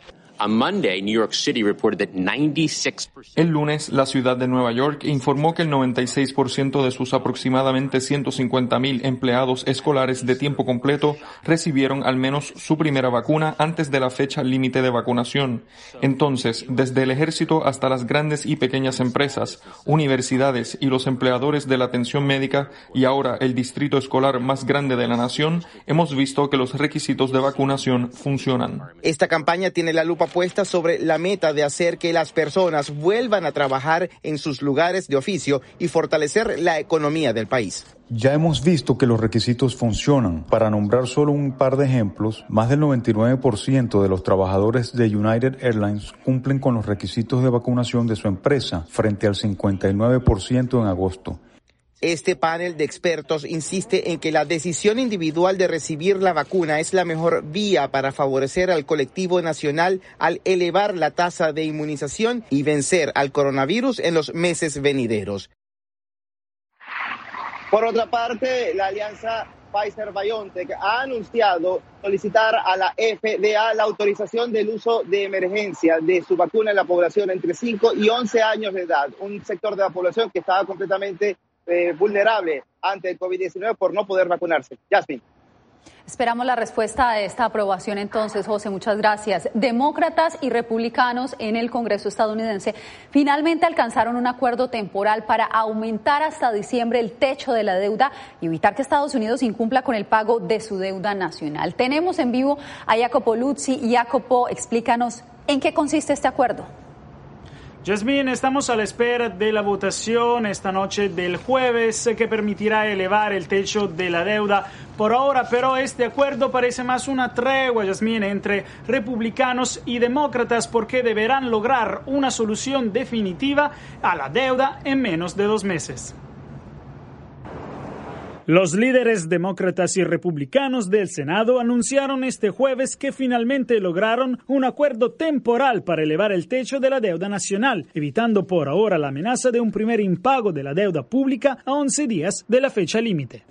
Speaker 83: El lunes, la ciudad de Nueva York informó que el 96% de sus aproximadamente 150.000 empleados escolares de tiempo completo recibieron al menos su primera vacuna antes de la fecha límite de vacunación. Entonces, desde el ejército hasta las grandes y pequeñas empresas, universidades y los empleadores de la atención médica y ahora el distrito escolar más grande de la nación, hemos visto que los requisitos de vacunación funcionan.
Speaker 82: Esta campaña tiene la lupa sobre la meta de hacer que las personas vuelvan a trabajar en sus lugares de oficio y fortalecer la economía del país.
Speaker 84: Ya hemos visto que los requisitos funcionan. Para nombrar solo un par de ejemplos, más del 99% de los trabajadores de United Airlines cumplen con los requisitos de vacunación de su empresa, frente al 59% en agosto.
Speaker 82: Este panel de expertos insiste en que la decisión individual de recibir la vacuna es la mejor vía para favorecer al colectivo nacional al elevar la tasa de inmunización y vencer al coronavirus en los meses venideros.
Speaker 81: Por otra parte, la alianza Pfizer-BioNTech ha anunciado solicitar a la FDA la autorización del uso de emergencia de su vacuna en la población entre 5 y 11 años de edad, un sector de la población que estaba completamente eh, vulnerable ante el COVID-19 por no poder vacunarse. Jasmine.
Speaker 23: Esperamos la respuesta a esta aprobación entonces, José. Muchas gracias. Demócratas y republicanos en el Congreso estadounidense finalmente alcanzaron un acuerdo temporal para aumentar hasta diciembre el techo de la deuda y evitar que Estados Unidos incumpla con el pago de su deuda nacional. Tenemos en vivo a Jacopo Luzzi. Jacopo, explícanos en qué consiste este acuerdo.
Speaker 4: Jasmine, estamos a la espera de la votación esta noche del jueves que permitirá elevar el techo de la deuda por ahora, pero este acuerdo parece más una tregua, Jasmine, entre republicanos y demócratas porque deberán lograr una solución definitiva a la deuda en menos de dos meses. Los líderes demócratas y republicanos del Senado anunciaron este jueves que finalmente lograron un acuerdo temporal para elevar el techo de la deuda nacional, evitando por ahora la amenaza de un primer impago de la deuda pública a 11 días de la fecha límite.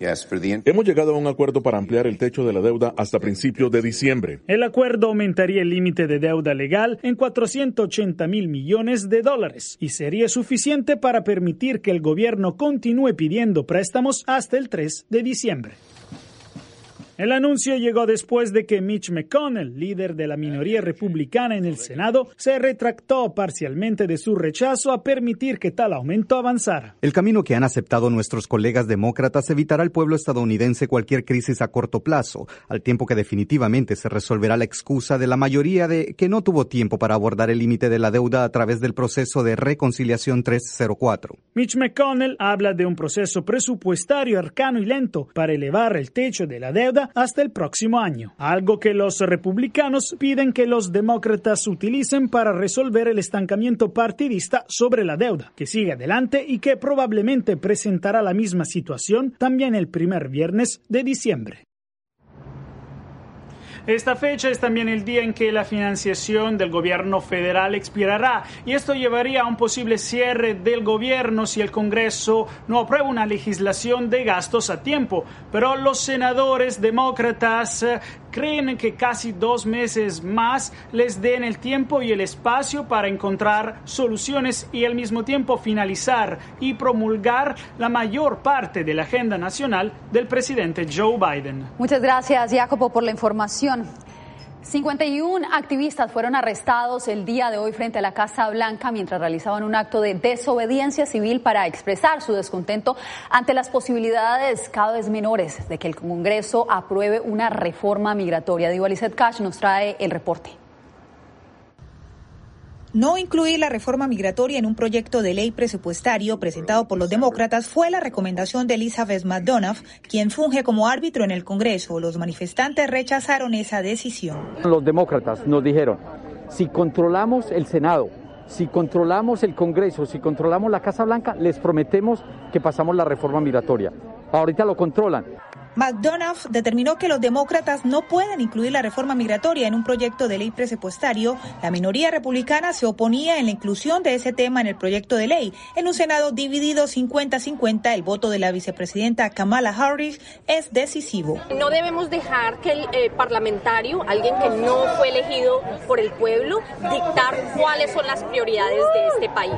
Speaker 85: Hemos llegado a un acuerdo para ampliar el techo de la deuda hasta principios de diciembre.
Speaker 4: El acuerdo aumentaría el límite de deuda legal en 480 mil millones de dólares y sería suficiente para permitir que el gobierno continúe pidiendo préstamos hasta el 3 de diciembre. El anuncio llegó después de que Mitch McConnell, líder de la minoría republicana en el Senado, se retractó parcialmente de su rechazo a permitir que tal aumento avanzara.
Speaker 86: El camino que han aceptado nuestros colegas demócratas evitará al pueblo estadounidense cualquier crisis a corto plazo, al tiempo que definitivamente se resolverá la excusa de la mayoría de que no tuvo tiempo para abordar el límite de la deuda a través del proceso de reconciliación 304.
Speaker 4: Mitch McConnell habla de un proceso presupuestario arcano y lento para elevar el techo de la deuda hasta el próximo año, algo que los republicanos piden que los demócratas utilicen para resolver el estancamiento partidista sobre la deuda, que sigue adelante y que probablemente presentará la misma situación también el primer viernes de diciembre. Esta fecha es también el día en que la financiación del gobierno federal expirará y esto llevaría a un posible cierre del gobierno si el Congreso no aprueba una legislación de gastos a tiempo. Pero los senadores demócratas creen que casi dos meses más les den el tiempo y el espacio para encontrar soluciones y al mismo tiempo finalizar y promulgar la mayor parte de la agenda nacional del presidente Joe Biden.
Speaker 23: Muchas gracias, Jacopo, por la información. 51 activistas fueron arrestados el día de hoy frente a la Casa Blanca mientras realizaban un acto de desobediencia civil para expresar su descontento ante las posibilidades cada vez menores de que el Congreso apruebe una reforma migratoria. Diego Cash nos trae el reporte.
Speaker 87: No incluir la reforma migratoria en un proyecto de ley presupuestario presentado por los demócratas fue la recomendación de Elizabeth McDonough, quien funge como árbitro en el Congreso. Los manifestantes rechazaron esa decisión.
Speaker 88: Los demócratas nos dijeron, si controlamos el Senado, si controlamos el Congreso, si controlamos la Casa Blanca, les prometemos que pasamos la reforma migratoria. Ahorita lo controlan.
Speaker 87: McDonough determinó que los demócratas no pueden incluir la reforma migratoria en un proyecto de ley presupuestario. La minoría republicana se oponía en la inclusión de ese tema en el proyecto de ley. En un Senado dividido 50-50, el voto de la vicepresidenta Kamala Harris es decisivo.
Speaker 89: No debemos dejar que el eh, parlamentario, alguien que no fue elegido por el pueblo, dictar cuáles son las prioridades de este país.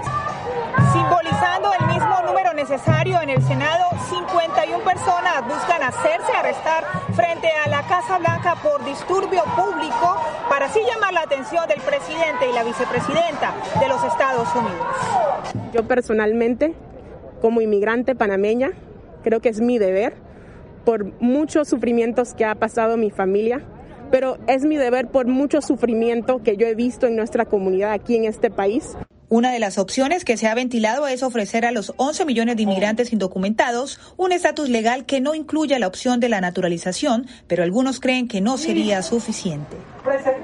Speaker 87: Simbolizando el mismo número necesario en el Senado, 51 personas buscan hacerse arrestar frente a la Casa Blanca por disturbio público para así llamar la atención del presidente y la vicepresidenta de los Estados Unidos.
Speaker 90: Yo personalmente, como inmigrante panameña, creo que es mi deber por muchos sufrimientos que ha pasado mi familia, pero es mi deber por mucho sufrimiento que yo he visto en nuestra comunidad aquí en este país.
Speaker 87: Una de las opciones que se ha ventilado es ofrecer a los 11 millones de inmigrantes indocumentados un estatus legal que no incluya la opción de la naturalización, pero algunos creen que no sería suficiente.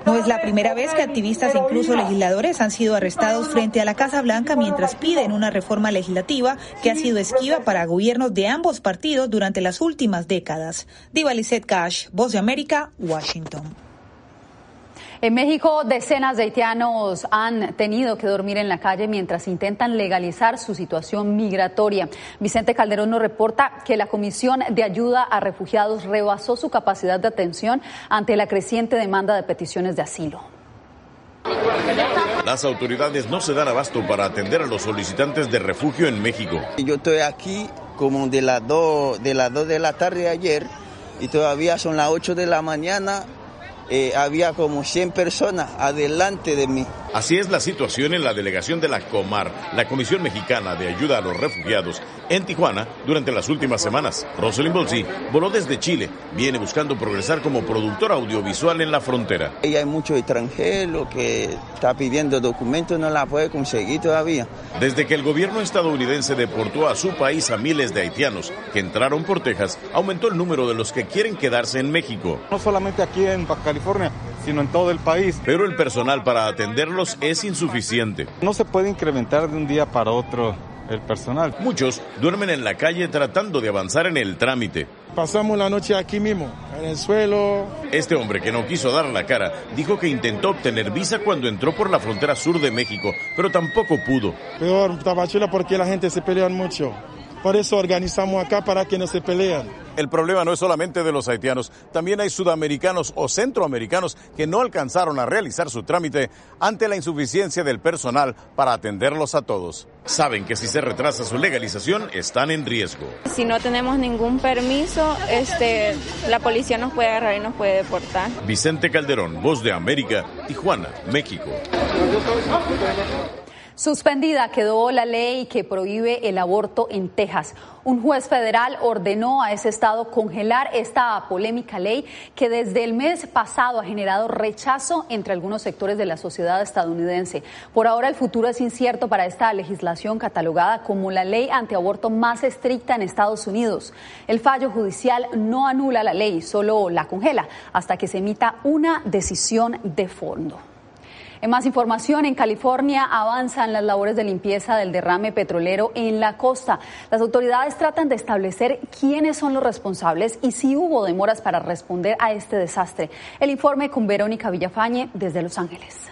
Speaker 87: No es la primera vez que activistas e incluso legisladores han sido arrestados frente a la Casa Blanca mientras piden una reforma legislativa que ha sido esquiva para gobiernos de ambos partidos durante las últimas décadas. Diva Lizette Cash, Voz de América, Washington.
Speaker 23: En México, decenas de haitianos han tenido que dormir en la calle mientras intentan legalizar su situación migratoria. Vicente Calderón nos reporta que la Comisión de Ayuda a Refugiados rebasó su capacidad de atención ante la creciente demanda de peticiones de asilo.
Speaker 3: Las autoridades no se dan abasto para atender a los solicitantes de refugio en México.
Speaker 16: Yo estoy aquí como de las 2 de, las 2 de la tarde ayer y todavía son las 8 de la mañana eh, había como 100 personas adelante de mí.
Speaker 3: Así es la situación en la delegación de la Comar, la Comisión Mexicana de Ayuda a los Refugiados, en Tijuana durante las últimas semanas. Rosalind Bolsi voló desde Chile, viene buscando progresar como productor audiovisual en la frontera.
Speaker 16: Y hay muchos extranjeros que está pidiendo documentos, no la puede conseguir todavía.
Speaker 3: Desde que el gobierno estadounidense deportó a su país a miles de haitianos que entraron por Texas, aumentó el número de los que quieren quedarse en México.
Speaker 91: No solamente aquí en Baja California, sino en todo el país.
Speaker 3: Pero el personal para atenderlos es insuficiente.
Speaker 91: No se puede incrementar de un día para otro el personal.
Speaker 3: Muchos duermen en la calle tratando de avanzar en el trámite.
Speaker 91: Pasamos la noche aquí mismo, en el suelo.
Speaker 3: Este hombre que no quiso dar la cara dijo que intentó obtener visa cuando entró por la frontera sur de México, pero tampoco pudo.
Speaker 91: Peor, Tabachula, porque la gente se pelea mucho. Por eso organizamos acá para que no se peleen.
Speaker 3: El problema no es solamente de los haitianos, también hay sudamericanos o centroamericanos que no alcanzaron a realizar su trámite ante la insuficiencia del personal para atenderlos a todos. Saben que si se retrasa su legalización están en riesgo.
Speaker 92: Si no tenemos ningún permiso, este, la policía nos puede agarrar y nos puede deportar.
Speaker 3: Vicente Calderón, Voz de América, Tijuana, México.
Speaker 23: Suspendida quedó la ley que prohíbe el aborto en Texas. Un juez federal ordenó a ese estado congelar esta polémica ley que desde el mes pasado ha generado rechazo entre algunos sectores de la sociedad estadounidense. Por ahora el futuro es incierto para esta legislación catalogada como la ley antiaborto más estricta en Estados Unidos. El fallo judicial no anula la ley, solo la congela hasta que se emita una decisión de fondo. En más información, en California avanzan las labores de limpieza del derrame petrolero en la costa. Las autoridades tratan de establecer quiénes son los responsables y si hubo demoras para responder a este desastre. El informe con Verónica Villafañe desde Los Ángeles.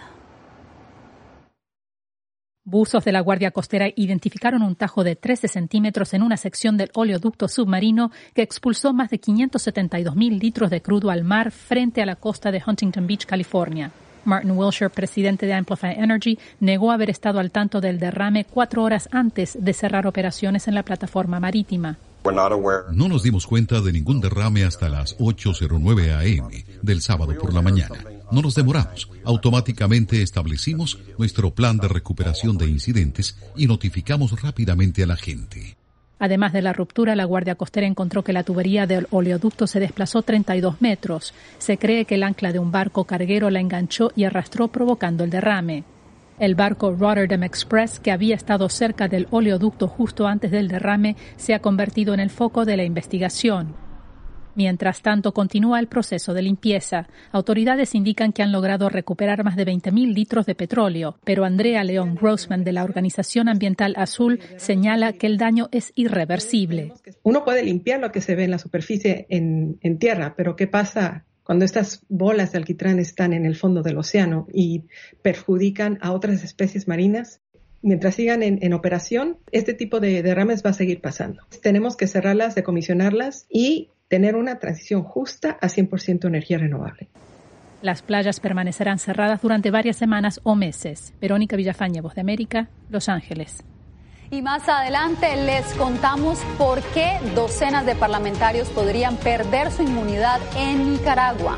Speaker 93: Buzos de la Guardia Costera identificaron un tajo de 13 centímetros en una sección del oleoducto submarino que expulsó más de 572 mil litros de crudo al mar frente a la costa de Huntington Beach, California. Martin Wilshire, presidente de Amplify Energy, negó haber estado al tanto del derrame cuatro horas antes de cerrar operaciones en la plataforma marítima.
Speaker 1: No nos dimos cuenta de ningún derrame hasta las 8.09 am del sábado por la mañana. No nos demoramos. Automáticamente establecimos nuestro plan de recuperación de incidentes y notificamos rápidamente a la gente.
Speaker 93: Además de la ruptura, la Guardia Costera encontró que la tubería del oleoducto se desplazó 32 metros. Se cree que el ancla de un barco carguero la enganchó y arrastró provocando el derrame. El barco Rotterdam Express, que había estado cerca del oleoducto justo antes del derrame, se ha convertido en el foco de la investigación. Mientras tanto, continúa el proceso de limpieza. Autoridades indican que han logrado recuperar más de 20.000 litros de petróleo, pero Andrea León Grossman de la Organización Ambiental Azul señala que el daño es irreversible.
Speaker 94: Uno puede limpiar lo que se ve en la superficie en, en tierra, pero ¿qué pasa cuando estas bolas de alquitrán están en el fondo del océano y perjudican a otras especies marinas, mientras sigan en, operación, este tipo de derrames va a seguir pasando. Tenemos que cerrarlas, decomisionarlas y tener una transición justa a 100% energía renovable.
Speaker 93: Las playas permanecerán cerradas durante varias semanas o meses. Verónica Villafañe, Voz de América, Los Ángeles.
Speaker 23: Y más adelante les contamos por qué docenas de parlamentarios podrían perder su inmunidad en Nicaragua.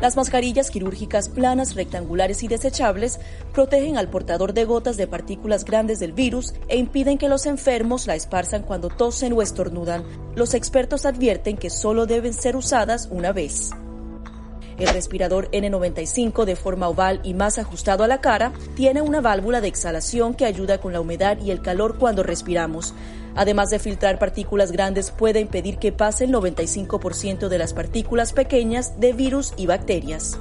Speaker 25: Las mascarillas quirúrgicas planas, rectangulares y desechables protegen al portador de gotas de partículas grandes del virus e impiden que los enfermos la esparzan cuando tosen o estornudan. Los expertos advierten que solo deben ser usadas una vez. El respirador N95 de forma oval y más ajustado a la cara tiene una válvula de exhalación que ayuda con la humedad y el calor cuando respiramos. Además de filtrar partículas grandes, puede impedir que pase el 95% de las partículas pequeñas de virus y bacterias.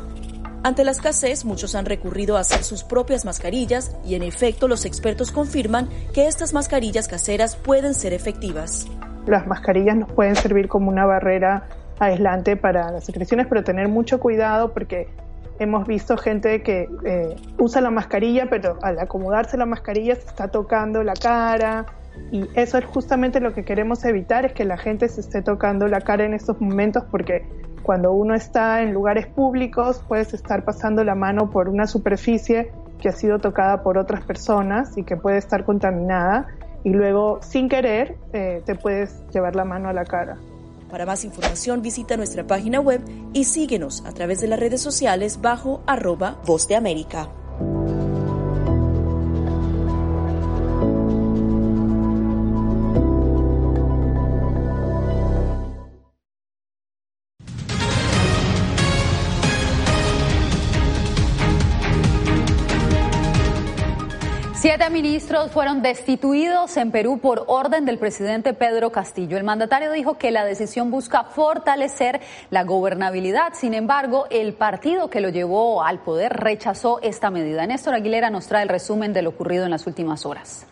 Speaker 25: Ante la escasez, muchos han recurrido a hacer sus propias mascarillas y en efecto los expertos confirman que estas mascarillas caseras pueden ser efectivas.
Speaker 74: Las mascarillas nos pueden servir como una barrera aislante para las secreciones, pero tener mucho cuidado porque hemos visto gente que eh, usa la mascarilla, pero al acomodarse la mascarilla se está tocando la cara, y eso es justamente lo que queremos evitar, es que la gente se esté tocando la cara en estos momentos porque cuando uno está en lugares públicos puedes estar pasando la mano por una superficie que ha sido tocada por otras personas y que puede estar contaminada y luego sin querer eh, te puedes llevar la mano a la cara.
Speaker 25: Para más información visita nuestra página web y síguenos a través de las redes sociales bajo arroba Voz de América.
Speaker 23: Ministros fueron destituidos en Perú por orden del presidente Pedro Castillo. El mandatario dijo que la decisión busca fortalecer la gobernabilidad. Sin embargo, el partido que lo llevó al poder rechazó esta medida. Néstor Aguilera nos trae el resumen de lo ocurrido en las últimas horas.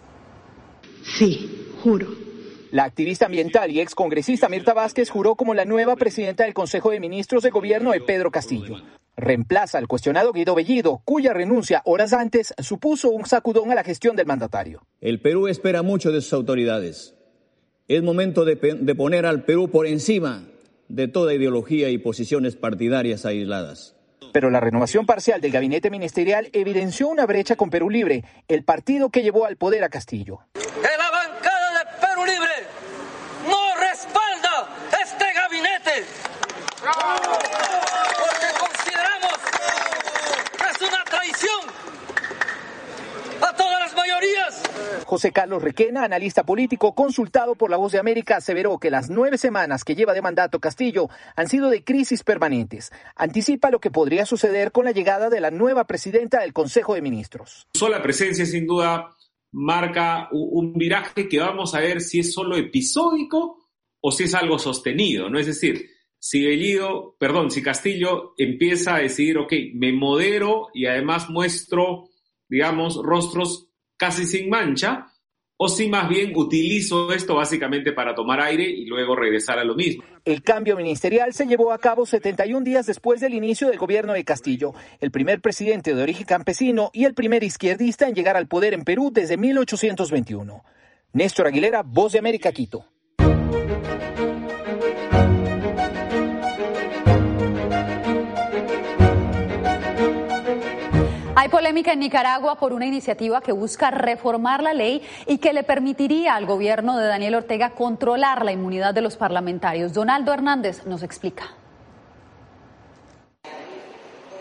Speaker 24: Sí, juro.
Speaker 95: La activista ambiental y excongresista Mirta Vázquez juró como la nueva presidenta del Consejo de Ministros de Gobierno de Pedro Castillo reemplaza al cuestionado Guido Bellido, cuya renuncia horas antes supuso un sacudón a la gestión del mandatario.
Speaker 16: El Perú espera mucho de sus autoridades. Es momento de, de poner al Perú por encima de toda ideología y posiciones partidarias aisladas.
Speaker 95: Pero la renovación parcial del gabinete ministerial evidenció una brecha con Perú Libre, el partido que llevó al poder a Castillo.
Speaker 96: La bancada de Perú Libre no respalda este gabinete. a todas las mayorías.
Speaker 95: José Carlos Requena, analista político consultado por La Voz de América, aseveró que las nueve semanas que lleva de mandato Castillo han sido de crisis permanentes. Anticipa lo que podría suceder con la llegada de la nueva presidenta del Consejo de Ministros.
Speaker 97: Su sola presencia, sin duda, marca un viraje que vamos a ver si es solo episódico o si es algo sostenido, ¿no? Es decir, si Bellido, perdón, si Castillo empieza a decidir, ok, me modero y además muestro, digamos, rostros casi sin mancha, o si más bien utilizo esto básicamente para tomar aire y luego regresar a lo mismo.
Speaker 95: El cambio ministerial se llevó a cabo 71 días después del inicio del gobierno de Castillo, el primer presidente de origen campesino y el primer izquierdista en llegar al poder en Perú desde 1821. Néstor Aguilera, Voz de América, Quito.
Speaker 23: Hay polémica en Nicaragua por una iniciativa que busca reformar la ley y que le permitiría al gobierno de Daniel Ortega controlar la inmunidad de los parlamentarios. Donaldo Hernández nos explica.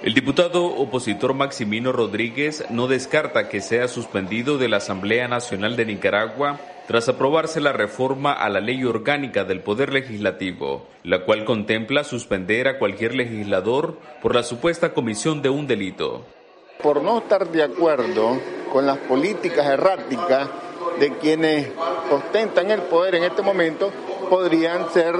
Speaker 20: El diputado opositor Maximino Rodríguez no descarta que sea suspendido de la Asamblea Nacional de Nicaragua tras aprobarse la reforma a la ley orgánica del Poder Legislativo, la cual contempla suspender a cualquier legislador por la supuesta comisión de un delito
Speaker 98: por no estar de acuerdo con las políticas erráticas de quienes ostentan el poder en este momento, podrían ser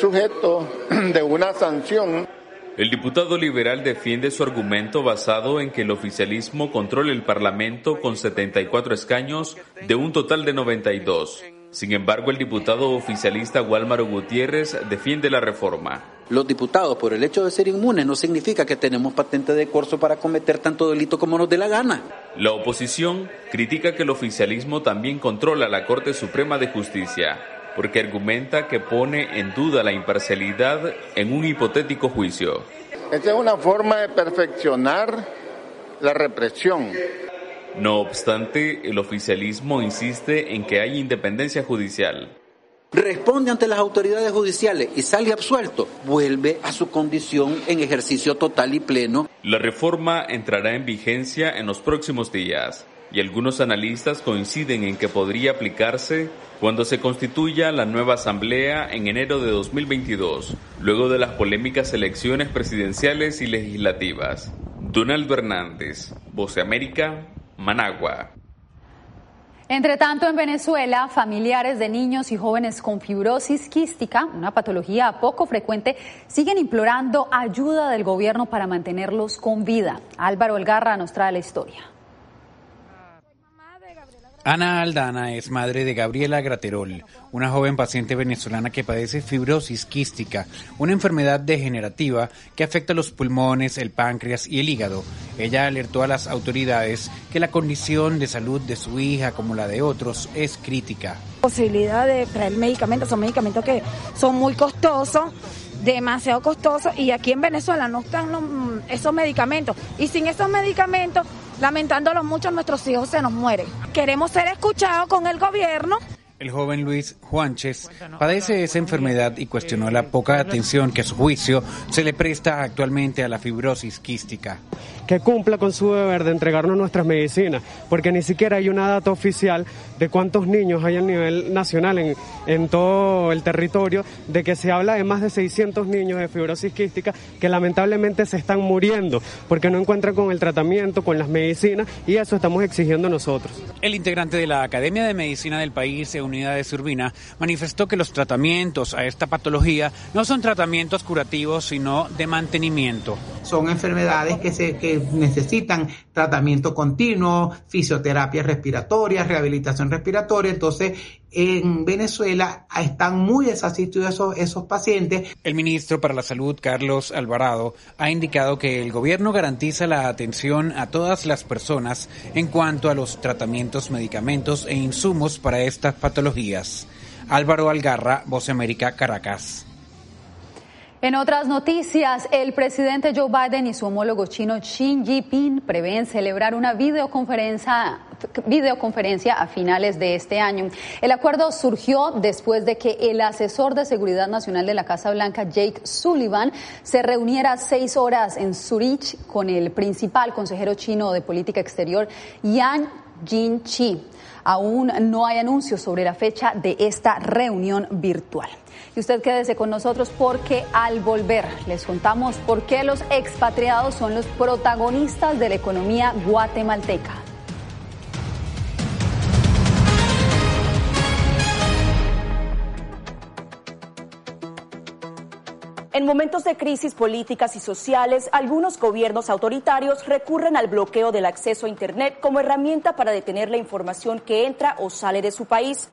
Speaker 98: sujetos de una sanción.
Speaker 20: El diputado liberal defiende su argumento basado en que el oficialismo controla el Parlamento con 74 escaños de un total de 92. Sin embargo, el diputado oficialista Walmaro Gutiérrez defiende la reforma.
Speaker 99: Los diputados, por el hecho de ser inmunes, no significa que tenemos patente de curso para cometer tanto delito como nos dé la gana.
Speaker 20: La oposición critica que el oficialismo también controla la Corte Suprema de Justicia, porque argumenta que pone en duda la imparcialidad en un hipotético juicio.
Speaker 98: Esta es una forma de perfeccionar la represión
Speaker 20: no obstante, el oficialismo insiste en que hay independencia judicial.
Speaker 99: Responde ante las autoridades judiciales y sale absuelto, vuelve a su condición en ejercicio total y pleno.
Speaker 20: La reforma entrará en vigencia en los próximos días y algunos analistas coinciden en que podría aplicarse cuando se constituya la nueva Asamblea en enero de 2022, luego de las polémicas elecciones presidenciales y legislativas. Donaldo Hernández, Voce América, Managua.
Speaker 23: Entre tanto, en Venezuela, familiares de niños y jóvenes con fibrosis quística, una patología poco frecuente, siguen implorando ayuda del gobierno para mantenerlos con vida. Álvaro Elgarra nos trae la historia.
Speaker 22: Ana Aldana es madre de Gabriela Graterol, una joven paciente venezolana que padece fibrosis quística, una enfermedad degenerativa que afecta los pulmones, el páncreas y el hígado. Ella alertó a las autoridades que la condición de salud de su hija, como la de otros, es crítica.
Speaker 100: Posibilidad de traer medicamentos, son medicamentos que son muy costosos demasiado costosos y aquí en Venezuela no están esos medicamentos y sin esos medicamentos Lamentándolo mucho, nuestros hijos se nos mueren. Queremos ser escuchados con el gobierno
Speaker 22: el joven Luis Juanches padece esa enfermedad y cuestionó la poca atención que a su juicio se le presta actualmente a la fibrosis quística.
Speaker 101: Que cumpla con su deber de entregarnos nuestras medicinas, porque ni siquiera hay una data oficial de cuántos niños hay a nivel nacional en, en todo el territorio, de que se habla de más de 600 niños de fibrosis quística que lamentablemente se están muriendo porque no encuentran con el tratamiento, con las medicinas y eso estamos exigiendo nosotros.
Speaker 22: El integrante de la Academia de Medicina del país, Unidades Urbina, manifestó que los tratamientos a esta patología no son tratamientos curativos, sino de mantenimiento.
Speaker 102: Son enfermedades que, se, que necesitan tratamiento continuo, fisioterapia respiratoria, rehabilitación respiratoria. Entonces, en Venezuela están muy desasistidos esos, esos pacientes.
Speaker 22: El ministro para la Salud, Carlos Alvarado, ha indicado que el gobierno garantiza la atención a todas las personas en cuanto a los tratamientos, medicamentos e insumos para estas patologías. Álvaro Algarra, Voz América, Caracas.
Speaker 23: En otras noticias, el presidente Joe Biden y su homólogo chino Xi Jinping prevén celebrar una videoconferencia, videoconferencia a finales de este año. El acuerdo surgió después de que el asesor de seguridad nacional de la Casa Blanca, Jake Sullivan, se reuniera seis horas en Zurich con el principal consejero chino de política exterior, Yang Jin-chi. Aún no hay anuncios sobre la fecha de esta reunión virtual. Y usted quédese con nosotros porque al volver les contamos por qué los expatriados son los protagonistas de la economía guatemalteca.
Speaker 25: En momentos de crisis políticas y sociales, algunos gobiernos autoritarios recurren al bloqueo del acceso a Internet como herramienta para detener la información que entra o sale de su país.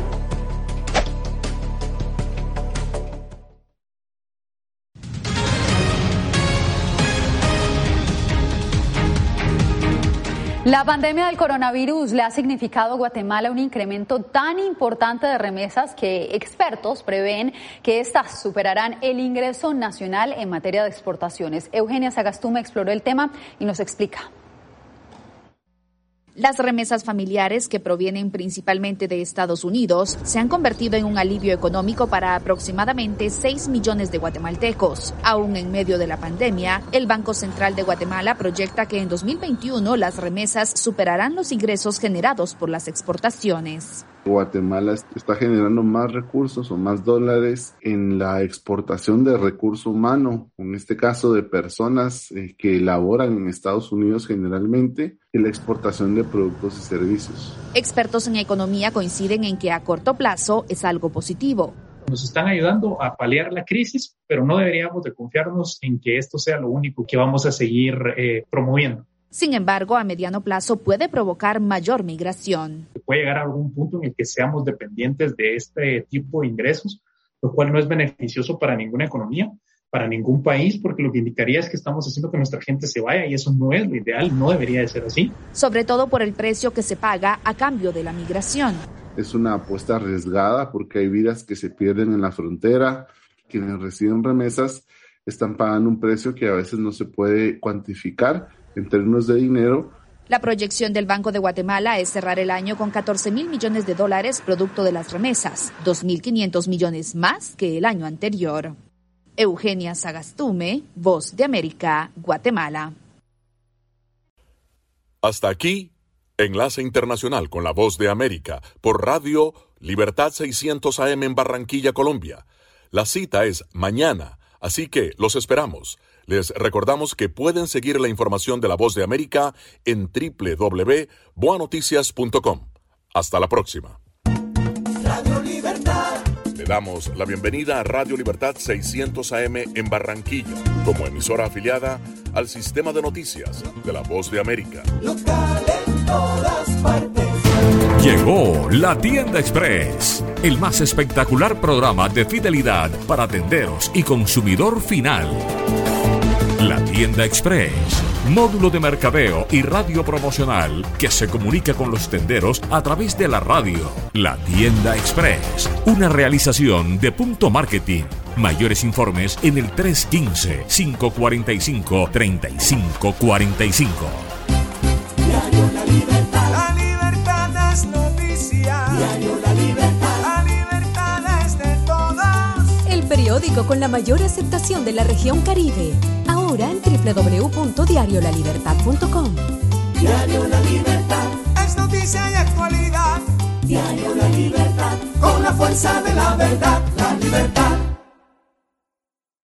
Speaker 23: La pandemia del coronavirus le ha significado a Guatemala un incremento tan importante de remesas que expertos prevén que éstas superarán el ingreso nacional en materia de exportaciones. Eugenia Sagastume exploró el tema y nos explica.
Speaker 103: Las remesas familiares, que provienen principalmente de Estados Unidos, se han convertido en un alivio económico para aproximadamente 6 millones de guatemaltecos. Aún en medio de la pandemia, el Banco Central de Guatemala proyecta que en 2021 las remesas superarán los ingresos generados por las exportaciones.
Speaker 104: Guatemala está generando más recursos o más dólares en la exportación de recurso humano, en este caso de personas eh, que laboran en Estados Unidos generalmente, y la exportación de productos y servicios.
Speaker 103: Expertos en economía coinciden en que a corto plazo es algo positivo.
Speaker 101: Nos están ayudando a paliar la crisis, pero no deberíamos de confiarnos en que esto sea lo único que vamos a seguir eh, promoviendo.
Speaker 103: Sin embargo, a mediano plazo puede provocar mayor migración.
Speaker 101: Puede llegar a algún punto en el que seamos dependientes de este tipo de ingresos, lo cual no es beneficioso para ninguna economía, para ningún país, porque lo que indicaría es que estamos haciendo que nuestra gente se vaya y eso no es lo ideal, no debería de ser así.
Speaker 103: Sobre todo por el precio que se paga a cambio de la migración.
Speaker 104: Es una apuesta arriesgada porque hay vidas que se pierden en la frontera, quienes reciben remesas están pagando un precio que a veces no se puede cuantificar en términos de dinero.
Speaker 103: La proyección del Banco de Guatemala es cerrar el año con 14 mil millones de dólares producto de las remesas, 2.500 millones más que el año anterior. Eugenia Sagastume, Voz de América, Guatemala.
Speaker 7: Hasta aquí, Enlace Internacional con la Voz de América por Radio Libertad 600 AM en Barranquilla, Colombia. La cita es mañana, así que los esperamos. Les recordamos que pueden seguir la información de la Voz de América en www.boanoticias.com. Hasta la próxima. Radio Libertad. Le damos la bienvenida a Radio Libertad 600 AM en Barranquilla, como emisora afiliada al sistema de noticias de la Voz de América. Local en todas partes. Llegó la tienda express, el más espectacular programa de fidelidad para tenderos y consumidor final. La tienda Express, módulo de mercadeo y radio promocional que se comunica con los tenderos a través de la radio. La tienda Express, una realización de punto marketing. Mayores informes en el 315-545-3545.
Speaker 105: Diario La Libertad. La libertad es noticia. Diario La Libertad. La libertad es de todos.
Speaker 106: El periódico con la mayor aceptación de la región Caribe ahora en www.diariolalibertad.com.
Speaker 105: Diario La Libertad es noticia y actualidad. Diario La Libertad con la fuerza de la verdad, la libertad.